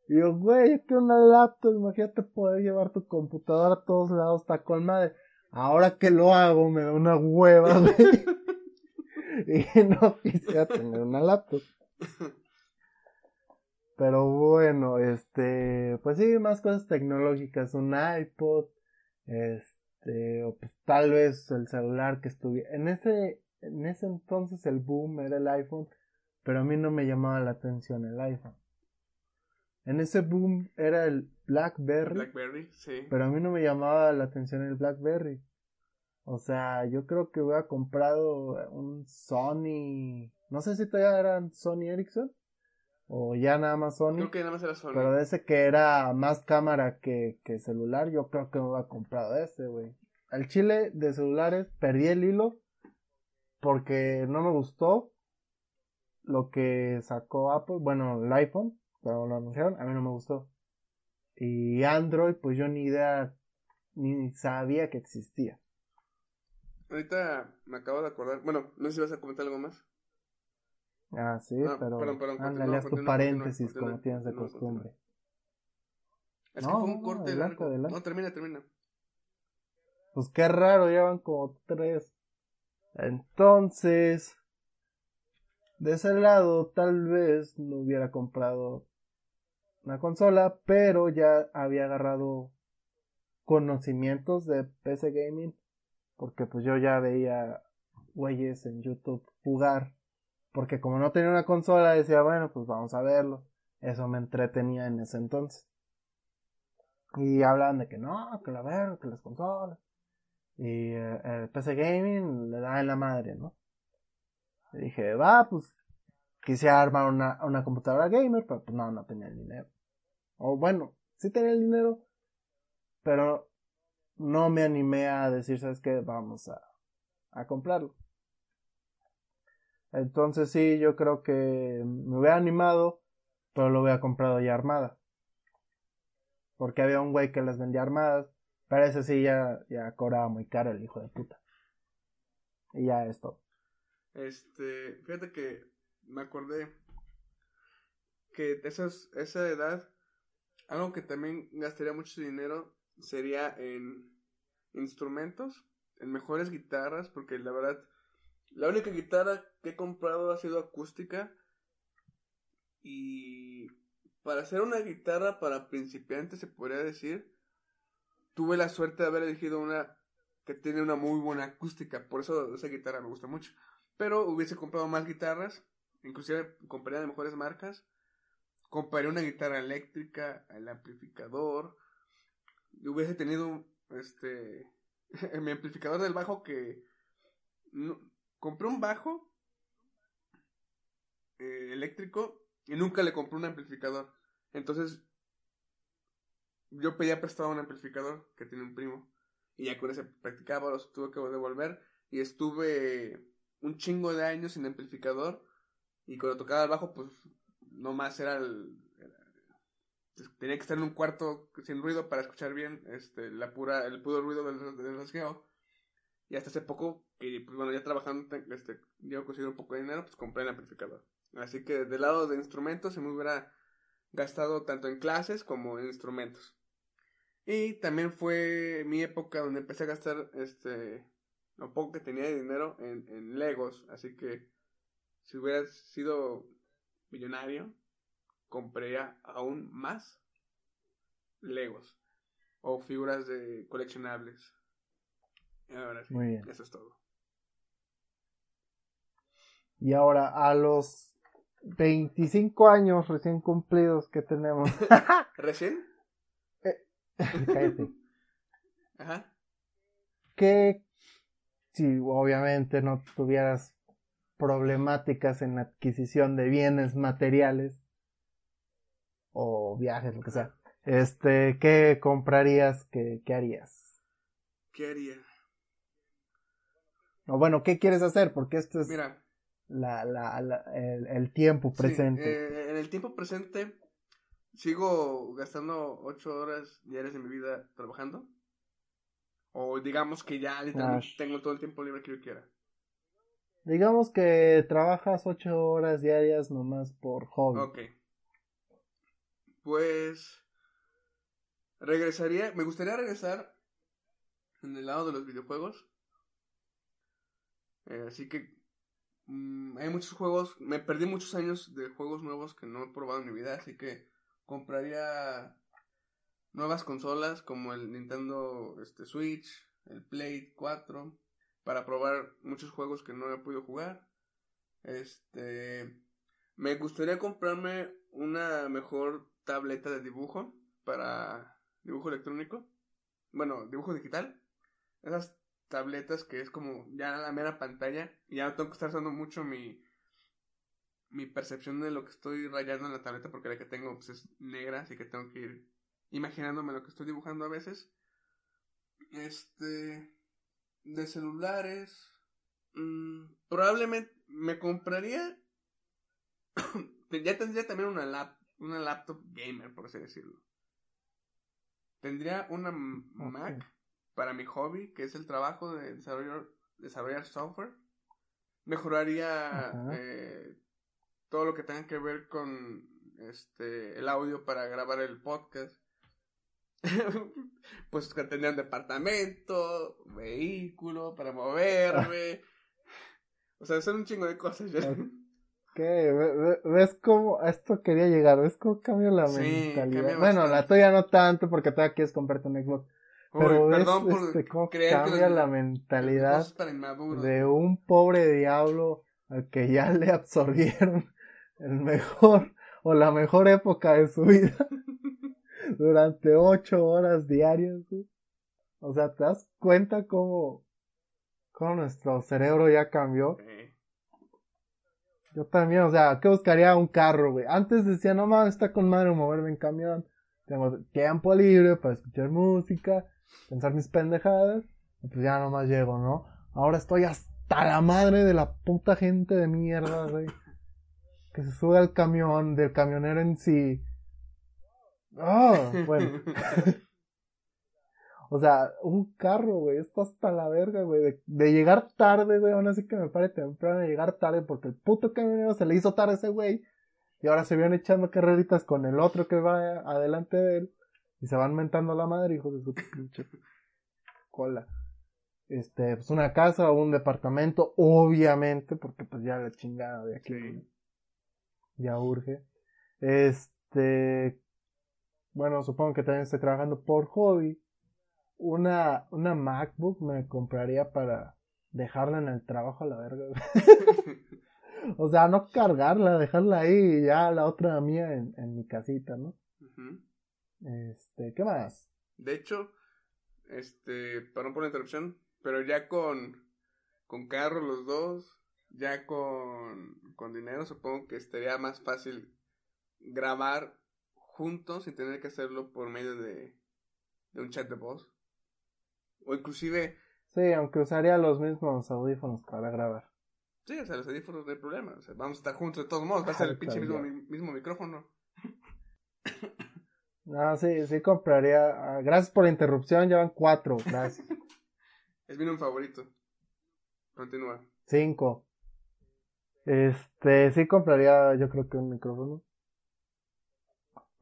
[SPEAKER 2] Y yo, güey, yo quiero una laptop, imagínate poder llevar tu computadora a todos lados, está con madre. Ahora que lo hago, me da una hueva, [laughs] güey. y no quisiera tener una laptop. Pero bueno, este, pues sí, más cosas tecnológicas, un iPod, este, o pues tal vez el celular que estuviera, en ese, en ese entonces el boom era el iPhone, pero a mí no me llamaba la atención el iPhone. En ese boom era el BlackBerry,
[SPEAKER 1] Blackberry, sí.
[SPEAKER 2] pero a mí no me llamaba la atención el BlackBerry. O sea, yo creo que hubiera comprado un Sony, no sé si todavía eran Sony Ericsson o ya nada más Sony.
[SPEAKER 1] Creo que nada más era Sony.
[SPEAKER 2] Pero de ese que era más cámara que, que celular, yo creo que me hubiera comprado ese, güey. al chile de celulares perdí el hilo porque no me gustó lo que sacó Apple, bueno, el iPhone, cuando lo anunciaron, a mí no me gustó. Y Android, pues yo ni idea, ni sabía que existía.
[SPEAKER 1] Ahorita me acabo de acordar, bueno, no sé si vas a comentar algo más.
[SPEAKER 2] Ah, sí, pero perdón, perdón, ándale, haz tu paréntesis como tienes de costumbre.
[SPEAKER 1] Es que fue un corte largo. No, termina, termina.
[SPEAKER 2] Pues qué raro, llevan como tres. Entonces, de ese lado, tal vez no hubiera comprado una consola, pero ya había agarrado conocimientos de PC Gaming, porque pues yo ya veía güeyes en YouTube jugar, porque como no tenía una consola, decía, bueno, pues vamos a verlo. Eso me entretenía en ese entonces. Y hablaban de que no, que la ver, que las consolas. Y eh, el PC Gaming le da en la madre, ¿no? Dije, va, pues quisiera armar una, una computadora gamer, pero pues no, no tenía el dinero. O bueno, sí tenía el dinero, pero no me animé a decir, ¿sabes qué? Vamos a, a comprarlo. Entonces sí, yo creo que me hubiera animado, pero lo hubiera comprado ya armada porque había un güey que las vendía armadas, pero ese sí ya, ya cobraba muy caro el hijo de puta. Y ya esto.
[SPEAKER 1] Este, fíjate que me acordé que esas, esa edad, algo que también gastaría mucho dinero sería en instrumentos, en mejores guitarras, porque la verdad, la única guitarra que he comprado ha sido acústica. Y para hacer una guitarra para principiantes, se podría decir, tuve la suerte de haber elegido una que tiene una muy buena acústica, por eso esa guitarra me gusta mucho. Pero hubiese comprado más guitarras, inclusive compraría de mejores marcas, compraría una guitarra eléctrica, el amplificador, y hubiese tenido este [laughs] mi amplificador del bajo que compré un bajo eh, eléctrico y nunca le compré un amplificador. Entonces, yo pedía prestado un amplificador que tiene un primo. Y ya con ese practicaba, los tuve que devolver. Y estuve un chingo de años sin amplificador. Y cuando tocaba el bajo, pues nomás era el. tenía que estar en un cuarto sin ruido para escuchar bien este, la pura, el puro ruido del, del rasgueo. Y hasta hace poco, que pues, bueno, ya trabajando, este, yo conseguí un poco de dinero, pues compré el amplificador. Así que del lado de instrumentos se me hubiera gastado tanto en clases como en instrumentos. Y también fue mi época donde empecé a gastar este lo poco que tenía de dinero en, en Legos. Así que si hubiera sido millonario, compraría aún más Legos o figuras de coleccionables. Ahora sí, Muy bien. eso es todo.
[SPEAKER 2] Y ahora a los 25 años recién cumplidos que tenemos. [laughs]
[SPEAKER 1] ¿Recién?
[SPEAKER 2] Eh, [laughs] cállate.
[SPEAKER 1] Ajá.
[SPEAKER 2] Que si obviamente no tuvieras problemáticas en la adquisición de bienes materiales o viajes, lo que sea, este, ¿qué comprarías? ¿Qué, qué harías?
[SPEAKER 1] ¿Qué haría?
[SPEAKER 2] O bueno, ¿qué quieres hacer? Porque esto es...
[SPEAKER 1] Mira,
[SPEAKER 2] la, la, el, tiempo presente.
[SPEAKER 1] Eh, en el tiempo presente sigo gastando ocho horas diarias de mi vida trabajando. O digamos que ya tengo todo el tiempo libre que yo quiera.
[SPEAKER 2] Digamos que trabajas ocho horas diarias nomás por hobby.
[SPEAKER 1] Ok. Pues regresaría, me gustaría regresar en el lado de los videojuegos. Eh, así que Mm, hay muchos juegos, me perdí muchos años de juegos nuevos que no he probado en mi vida, así que compraría nuevas consolas como el Nintendo este, Switch, el Play 4, para probar muchos juegos que no he podido jugar. Este, me gustaría comprarme una mejor tableta de dibujo para dibujo electrónico. Bueno, dibujo digital. Esas tabletas que es como ya la mera pantalla y ya no tengo que estar usando mucho mi mi percepción de lo que estoy rayando en la tableta porque la que tengo pues, es negra así que tengo que ir imaginándome lo que estoy dibujando a veces este de celulares, mm, probablemente me compraría. [coughs] ya tendría también una, lap, una laptop gamer, por así decirlo. Tendría una Mac para mi hobby, que es el trabajo de desarrollar, desarrollar software. Mejoraría eh, todo lo que tenga que ver con este el audio para grabar el podcast. [laughs] pues que tendría un departamento, vehículo para moverme. o sea, son un chingo de cosas. Ya.
[SPEAKER 2] ¿Qué? ¿Ves cómo esto quería llegar? ¿Ves cómo cambia la mentalidad? Bueno, la tuya no tanto porque todavía quieres comprarte un Xbox. Pero ves este, cómo cambia la mentalidad de un pobre diablo al que ya le absorbieron el mejor o la mejor época de su vida [laughs] durante ocho horas diarias. O sea, ¿te das cuenta cómo, cómo nuestro cerebro ya cambió? Yo también, o sea, ¿qué buscaría un carro, güey? Antes decía, no mames, está con madre moverme en camión. Tengo tiempo libre para escuchar música, pensar mis pendejadas. Y pues ya nomás llego, ¿no? Ahora estoy hasta la madre de la puta gente de mierda, güey. Que se sube al camión, del camionero en sí. Ah, [laughs] bueno. O sea, un carro, güey, esto hasta la verga, güey, de, llegar tarde, güey, aún así que me pare temprano de llegar tarde porque el puto camionero se le hizo tarde a ese güey y ahora se vienen echando carreritas con el otro que va adelante de él y se van mentando a la madre, hijo de su pinche cola. Este, pues una casa o un departamento, obviamente, porque pues ya la chingada de aquí ya urge. Este, bueno, supongo que también estoy trabajando por hobby una, una MacBook me compraría para dejarla en el trabajo a la verga. [laughs] o sea, no cargarla, dejarla ahí y ya la otra mía en, en mi casita, ¿no? Este, ¿qué más?
[SPEAKER 1] De hecho, este, perdón por la interrupción, pero ya con, con carro los dos, ya con, con dinero, supongo que estaría más fácil grabar juntos sin tener que hacerlo por medio de, de un chat de voz. O inclusive...
[SPEAKER 2] Sí, aunque usaría los mismos audífonos para grabar.
[SPEAKER 1] Sí, o sea, los audífonos no hay problema. O sea, vamos a estar juntos de todos modos. Va a ser el pinche mismo, mismo micrófono.
[SPEAKER 2] No, sí, sí compraría. Ah, gracias por la interrupción, ya van cuatro. Gracias. [laughs]
[SPEAKER 1] es mi favorito. Continúa.
[SPEAKER 2] Cinco. Este, sí compraría, yo creo que un micrófono.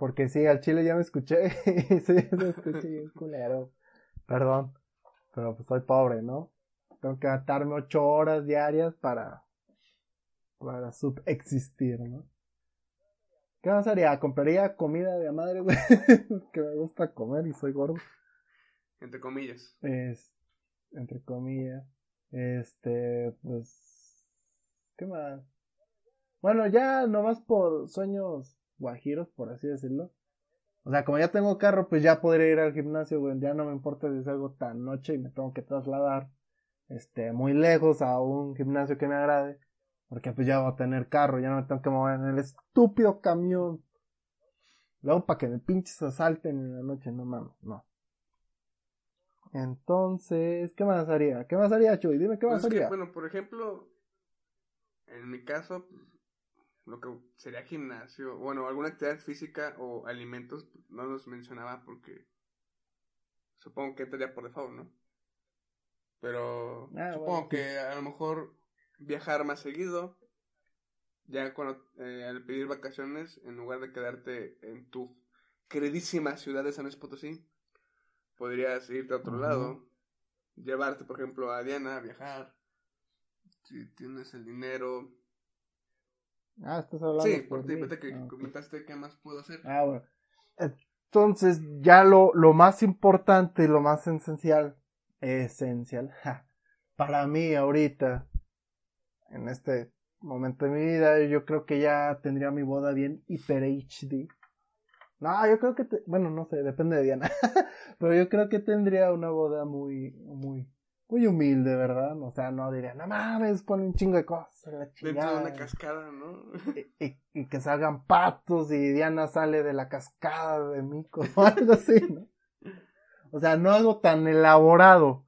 [SPEAKER 2] Porque sí, al chile ya me escuché. [laughs] sí, se escuché bien culero. Perdón pero pues soy pobre, ¿no? Tengo que atarme ocho horas diarias para, para subexistir, ¿no? ¿Qué más haría? Compraría comida de madre, güey, [laughs] que me gusta comer y soy gordo.
[SPEAKER 1] Entre comillas.
[SPEAKER 2] Es, entre comillas. Este, pues, ¿qué más? Bueno, ya nomás por sueños guajiros, por así decirlo. O sea, como ya tengo carro, pues ya podría ir al gimnasio, güey. Ya no me importa si es algo tan noche y me tengo que trasladar, este, muy lejos a un gimnasio que me agrade. Porque pues ya voy a tener carro, ya no me tengo que mover en el estúpido camión. Luego para que me pinches asalten en la noche, no mames, no. Entonces, ¿qué más haría? ¿Qué más haría, Chuy? Dime qué más pues haría.
[SPEAKER 1] bueno, por ejemplo, en mi caso, lo que sería gimnasio, bueno, alguna actividad física o alimentos, no los mencionaba porque supongo que entraría por default, ¿no? Pero ah, supongo que a lo mejor viajar más seguido, ya cuando eh, al pedir vacaciones, en lugar de quedarte en tu queridísima ciudad de San Luis Potosí, podrías irte a otro lado, llevarte, por ejemplo, a Diana a viajar, si tienes el dinero,
[SPEAKER 2] Ah, estás hablando.
[SPEAKER 1] Sí, por, ti, que ah, comentaste qué más puedo hacer.
[SPEAKER 2] Ah, bueno. Entonces, ya lo, lo más importante, lo más esencial, esencial, [laughs] para mí ahorita, en este momento de mi vida, yo creo que ya tendría mi boda bien hiper HD. No, yo creo que, bueno, no sé, depende de Diana, [laughs] pero yo creo que tendría una boda muy, muy, muy humilde, ¿verdad? O sea, no diría, no mames, pone un chingo de cosas. La
[SPEAKER 1] Dentro de una cascada, ¿no?
[SPEAKER 2] Y, que salgan patos y Diana sale de la cascada de mico [laughs] o algo así, ¿no? O sea, no algo tan elaborado,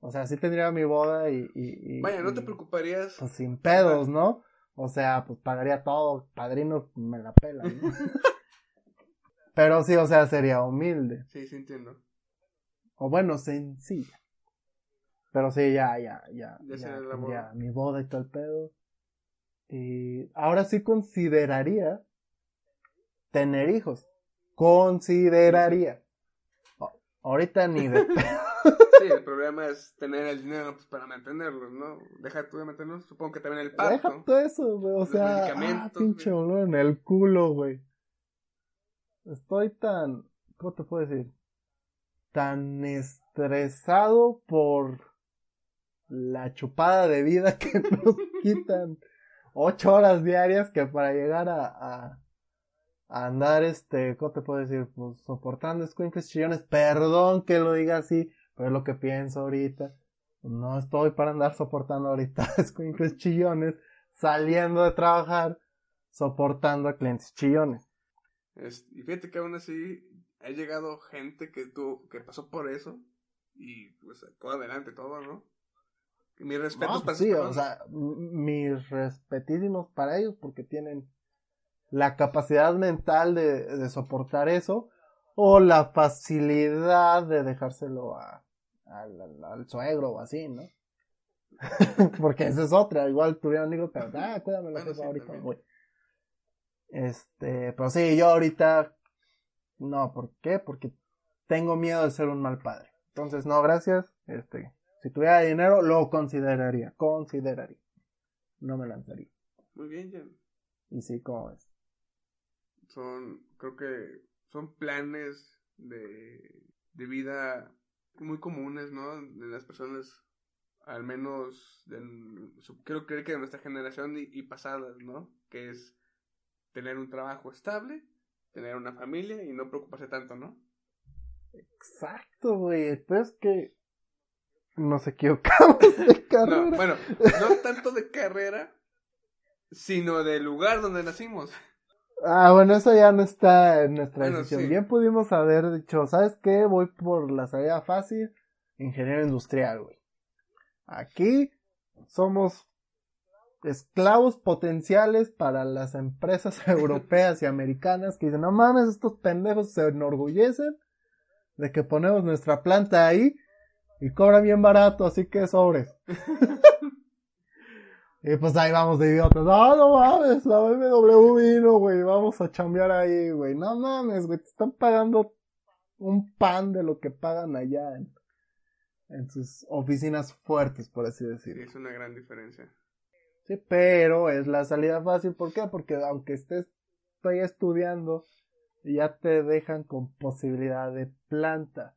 [SPEAKER 2] O sea, sí tendría mi boda y...
[SPEAKER 1] Vaya, ¿no te preocuparías?
[SPEAKER 2] Pues sin pedos, ¿no? O sea, pues pagaría todo, padrino me la pela, ¿no? [laughs] Pero sí, o sea, sería humilde.
[SPEAKER 1] Sí, sí entiendo.
[SPEAKER 2] O bueno, sencilla. Pero sí, ya, ya, ya.
[SPEAKER 1] Ya
[SPEAKER 2] Ya,
[SPEAKER 1] la boda.
[SPEAKER 2] mi boda y todo el pedo. Y ahora sí consideraría tener hijos. Consideraría. Ahorita ni de. [laughs]
[SPEAKER 1] Sí, el problema es tener el dinero pues, para mantenerlos, ¿no? Deja tú de mantenerlos, supongo que también el
[SPEAKER 2] Deja
[SPEAKER 1] parto.
[SPEAKER 2] todo eso, güey. O sea, ah, pinche
[SPEAKER 1] güey.
[SPEAKER 2] olor en el culo, güey. Estoy tan, ¿cómo te puedo decir? Tan estresado por la chupada de vida [laughs] que nos quitan ocho horas diarias que para llegar a, a, andar, este, ¿cómo te puedo decir? Pues soportando escuincles chillones. Perdón que lo diga así, pero es lo que pienso ahorita. No estoy para andar soportando ahorita [laughs] escuincles chillones, saliendo de trabajar, soportando a clientes chillones.
[SPEAKER 1] Es- y fíjate que aún así ha llegado gente que tú, que pasó por eso y pues sacó adelante todo, ¿no? Mis respetos
[SPEAKER 2] No,
[SPEAKER 1] para
[SPEAKER 2] sí, o sea, mis respetísimos para ellos porque tienen la capacidad mental de, de soportar eso o la facilidad de dejárselo a, al, al- al suegro o así, ¿no? [laughs] porque esa es otra, igual tuvieron hijos, pero ah, cuídame la
[SPEAKER 1] Bueno, sí,
[SPEAKER 2] ahorita, güey. Este, pero sí, yo ahorita no, ¿por qué? Porque tengo miedo de ser un mal padre. Entonces, no, gracias. Este, si tuviera dinero, lo consideraría, consideraría. No me lanzaría.
[SPEAKER 1] Muy bien, Jan.
[SPEAKER 2] Y sí, como es.
[SPEAKER 1] Son, creo que son planes de, de vida muy comunes, ¿no? De las personas, al menos, de, su- quiero creer que de nuestra generación y, y pasadas, ¿no? Que es tener un trabajo estable, tener una familia y no preocuparse tanto, ¿no?
[SPEAKER 2] Exacto, güey. Pero es que nos equivocamos [laughs] de carrera.
[SPEAKER 1] No, bueno, no tanto de carrera, sino del lugar donde nacimos.
[SPEAKER 2] Ah, bueno, eso ya no está en nuestra
[SPEAKER 1] Bueno,
[SPEAKER 2] decisión.
[SPEAKER 1] sí.
[SPEAKER 2] Bien pudimos haber dicho, ¿sabes qué? Voy por la salida fácil, ingeniero industrial, güey. Aquí somos esclavos potenciales para las empresas [laughs] europeas y americanas que dicen, no mames, estos pendejos se enorgullecen de que ponemos nuestra planta ahí y cobran bien barato, así que sobres. [laughs] y pues ahí vamos de idiotas. No, no mames, la BMW vino, güey, vamos a chambear ahí, güey. No mames, güey, te están pagando un pan de lo que pagan allá en, en sus oficinas fuertes, por así
[SPEAKER 1] Sí,
[SPEAKER 2] decirlo.
[SPEAKER 1] es una gran diferencia.
[SPEAKER 2] Sí, pero es la salida fácil. ¿Por qué? Porque aunque estés estoy estudiando, ya te dejan con posibilidad de planta.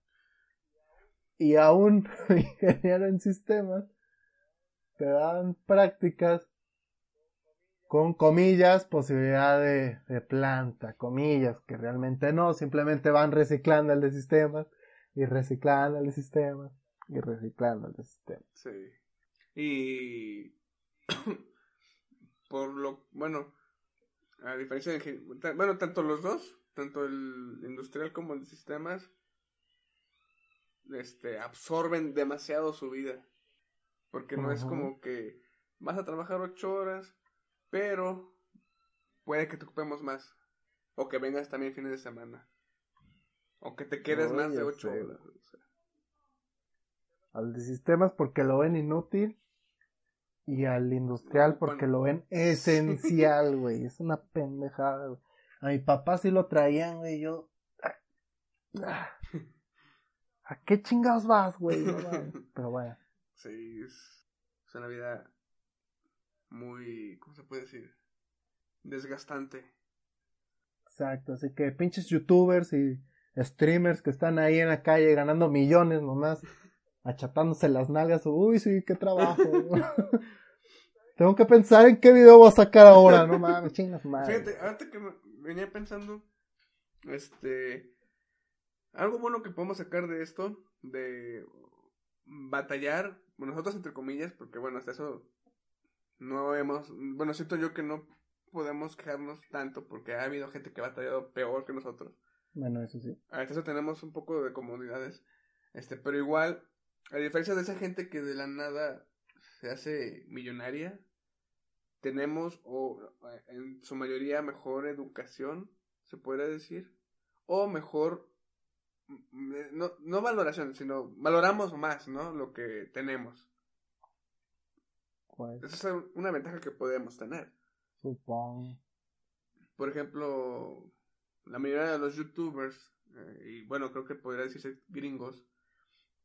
[SPEAKER 2] Y aún [laughs] ingeniero en sistemas, te dan prácticas con comillas, posibilidad de, de planta, comillas, que realmente no, simplemente van reciclando el de sistemas y reciclando el de sistemas y reciclando el de sistemas.
[SPEAKER 1] Sí. Y [coughs] por lo, bueno, a diferencia de, bueno, tanto los dos, tanto el industrial como el de sistemas, este, absorben demasiado su vida. Porque no es como que vas a trabajar ocho horas, pero puede que te ocupemos más. O que vengas también fines de semana. O que te quedes
[SPEAKER 2] No,
[SPEAKER 1] más de ocho
[SPEAKER 2] sé.
[SPEAKER 1] horas. o sea.
[SPEAKER 2] al de sistemas porque lo ven inútil y al industrial porque lo ven [laughs] esencial, güey. Es una pendejada, güey. A mi papá sí lo traían, güey. Yo. ¿A qué chingados vas, güey? No. [laughs] Pero bueno.
[SPEAKER 1] Sí, es, es una vida muy, ¿cómo se puede decir? Desgastante.
[SPEAKER 2] Exacto. Así que pinches youtubers y streamers que están ahí en la calle ganando millones nomás, [laughs] achatándose las nalgas. Uy, sí, qué trabajo. [laughs] Tengo que pensar en qué video voy a sacar ahora. No mames, chingas madre.
[SPEAKER 1] Fíjate, ahorita que me- venía pensando, este, algo bueno que podemos sacar de esto, de batallar, nosotros entre comillas, porque bueno, hasta eso no hemos, bueno, siento yo que no podemos quejarnos tanto porque ha habido gente que ha batallado peor que nosotros.
[SPEAKER 2] Bueno, eso sí.
[SPEAKER 1] Hasta eso tenemos un poco de comodidades, este, pero igual a diferencia de esa gente que de la nada se hace millonaria, tenemos o en su mayoría mejor educación, se puede decir, o mejor no, no valoración, sino valoramos más, ¿no? Lo que tenemos.
[SPEAKER 2] Pues,
[SPEAKER 1] Esa es una ventaja que podemos tener.
[SPEAKER 2] supongo.
[SPEAKER 1] Por ejemplo, la mayoría de los youtubers, eh, y bueno, creo que podría decirse gringos,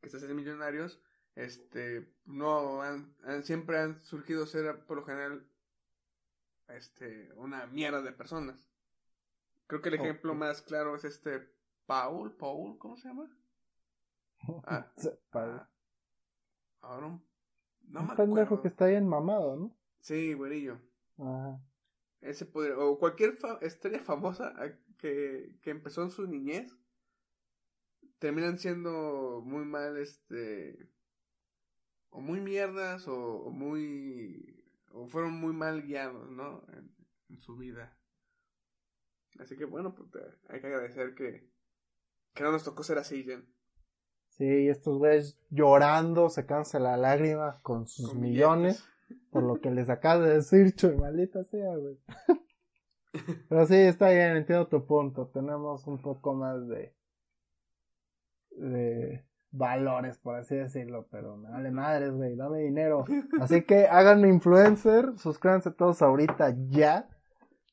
[SPEAKER 1] que se hacen millonarios, este, no han, han- siempre han surgido ser por lo general, este, una mierda de personas. Creo que el ejemplo más claro es este Paul, Paul, ¿cómo se llama? [laughs] Ah,
[SPEAKER 2] Sepa,
[SPEAKER 1] ah, ahora un- no
[SPEAKER 2] un
[SPEAKER 1] me
[SPEAKER 2] pendejo
[SPEAKER 1] acuerdo.
[SPEAKER 2] que está bien mamado, ¿no?
[SPEAKER 1] Sí, güerillo.
[SPEAKER 2] Ajá.
[SPEAKER 1] Ese podría, o cualquier fa- estrella famosa ah, que, que empezó en su niñez, terminan siendo muy mal, este, o muy mierdas, o, o muy, o fueron muy mal guiados, ¿no? En, en su vida. Así que bueno, pues hay que agradecer que, que no nos tocó ser así, Jen.
[SPEAKER 2] Sí, estos güeyes llorando, secándose la lágrima con sus
[SPEAKER 1] Con
[SPEAKER 2] millones, por lo que les acabas de decir, [laughs] chuy, maldita sea, güey. [laughs] Pero sí, está bien, entiendo tu punto. Tenemos un poco más de, de valores, por así decirlo, pero me vale madres, güey, dame dinero. [laughs] Así que háganme influencer, suscríbanse todos ahorita ya,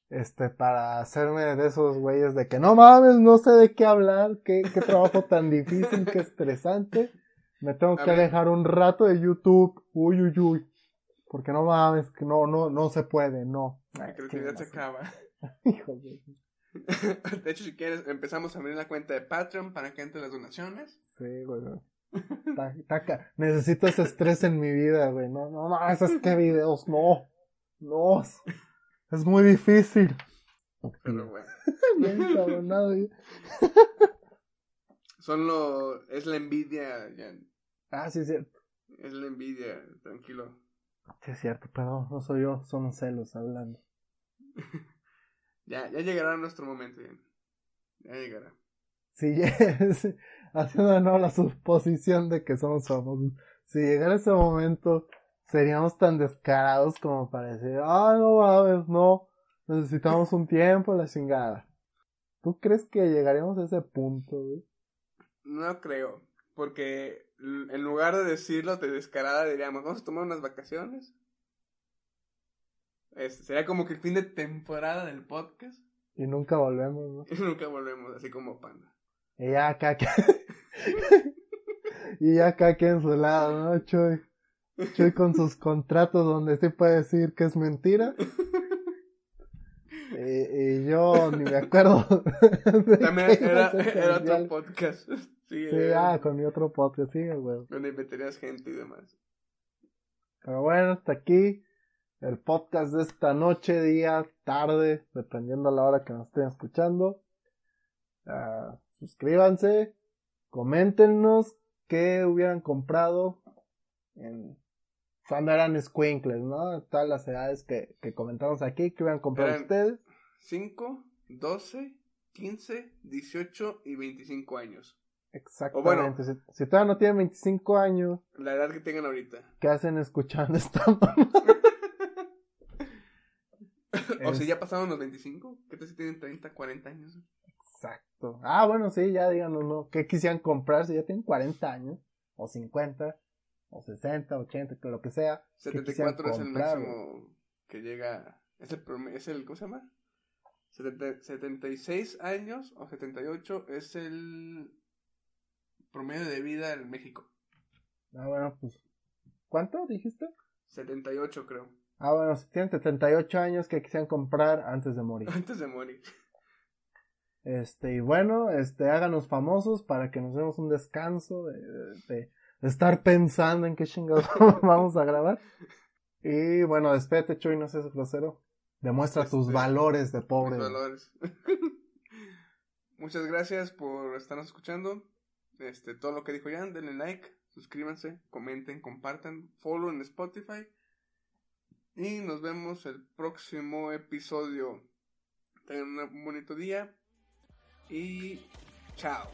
[SPEAKER 2] este, para hacerme de esos güeyes de que no mames, no sé de qué hablar, qué, qué trabajo tan difícil, qué estresante. Me tengo
[SPEAKER 1] A
[SPEAKER 2] que
[SPEAKER 1] ver.
[SPEAKER 2] alejar un rato de YouTube, uy, uy, uy. Porque no mames, que no, no, no se puede, no.
[SPEAKER 1] La creatividad se acaba. [laughs]
[SPEAKER 2] Hijo de... [laughs]
[SPEAKER 1] De hecho, si quieres, empezamos a abrir la cuenta de Patreon para que entren las donaciones.
[SPEAKER 2] Sí, güey. güey. Ta- taca. Necesito ese estrés en mi vida, güey. No, no, no, esos que videos, no. No. Es, muy difícil.
[SPEAKER 1] Pero bueno. [laughs]
[SPEAKER 2] Bien cabronado, güey. [laughs]
[SPEAKER 1] Son lo, es la envidia, Jan.
[SPEAKER 2] Ah, sí, es cierto.
[SPEAKER 1] Es la envidia, tranquilo.
[SPEAKER 2] Sí, es cierto, perdón, no soy yo, son celos hablando. [laughs]
[SPEAKER 1] Ya, ya llegará nuestro momento, Jan. Ya llegará.
[SPEAKER 2] Sí, sí, haciendo de nuevo la suposición de que somos famosos. Si llegara ese momento, seríamos tan descarados como para decir, ah, no mames, no, necesitamos un tiempo, la chingada. ¿Tú crees que llegaríamos a ese punto, güey?
[SPEAKER 1] No creo, porque en lugar de decirlo de descarada diríamos, vamos a tomar unas vacaciones. Este, sería como que el fin de temporada del podcast
[SPEAKER 2] Y nunca volvemos, ¿no? [laughs]
[SPEAKER 1] y nunca volvemos, así como panda.
[SPEAKER 2] Y ya acá que... [laughs] y ya acá que en su lado, ¿no? Chuy. Chuy con sus contratos donde sí puede decir que es mentira. [laughs] Y, y yo ni me acuerdo. [laughs]
[SPEAKER 1] También era, era otro podcast. [laughs] Sí,
[SPEAKER 2] Sí, ah, con mi otro podcast, sí, güey.
[SPEAKER 1] donde meterías gente y demás.
[SPEAKER 2] Pero bueno, hasta aquí el podcast de esta noche, día, tarde, dependiendo a la hora que nos estén escuchando. Ah, suscríbanse, coméntenos qué hubieran comprado en cuando eran squinkles, ¿no? Todas las edades que, que comentamos aquí, que hubieran comprado
[SPEAKER 1] Eran-
[SPEAKER 2] ustedes.
[SPEAKER 1] 5, 12, 15, 18 y 25 años.
[SPEAKER 2] Exactamente. Si, si todavía no tienen 25 años,
[SPEAKER 1] La edad que tengan ahorita.
[SPEAKER 2] ¿qué hacen escuchando esta mamá? [laughs]
[SPEAKER 1] o si
[SPEAKER 2] Es-
[SPEAKER 1] ya pasaron los 25, ¿qué tal si tienen 30, 40 años?
[SPEAKER 2] Exacto. Ah, bueno, sí, ya díganos, ¿no? ¿Qué quisieran comprar si ya tienen 40 años? O 50, o 60, 80, que lo que sea. ¿qué quisieran
[SPEAKER 1] 74 es el máximo que llega. Es el, es el ¿cómo se llama? 70 76 años o 78 es el promedio de vida en México.
[SPEAKER 2] Ah, bueno, pues. ¿Cuánto dijiste?
[SPEAKER 1] 78 creo.
[SPEAKER 2] Ah, bueno, si tienen 78 años, ¿qué quisieran comprar antes de morir? [laughs]
[SPEAKER 1] Antes de morir.
[SPEAKER 2] Este, y bueno, este, háganos famosos para que nos demos un descanso de, de- de estar pensando en qué chingados [laughs] vamos a grabar. Y bueno, despédete, Chuy, no seas grosero. Demuestra tus
[SPEAKER 1] Este,
[SPEAKER 2] valores de pobre.
[SPEAKER 1] Valores. [laughs] Muchas gracias por estarnos escuchando. Este, todo lo que dijo Jan, denle like, suscríbanse, comenten, compartan, follow en Spotify. Y nos vemos el próximo episodio. Tengan un bonito día. Y chao.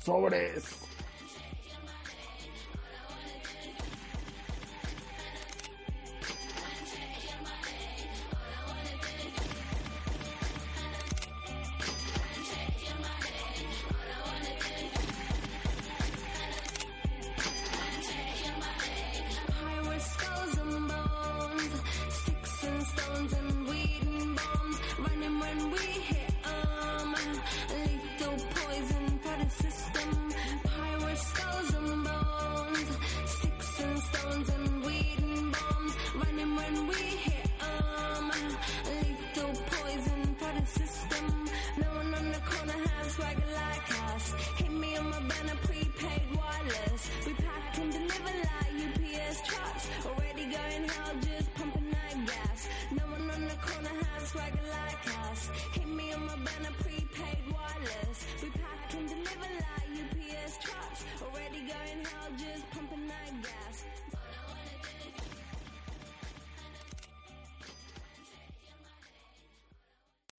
[SPEAKER 2] Sobres.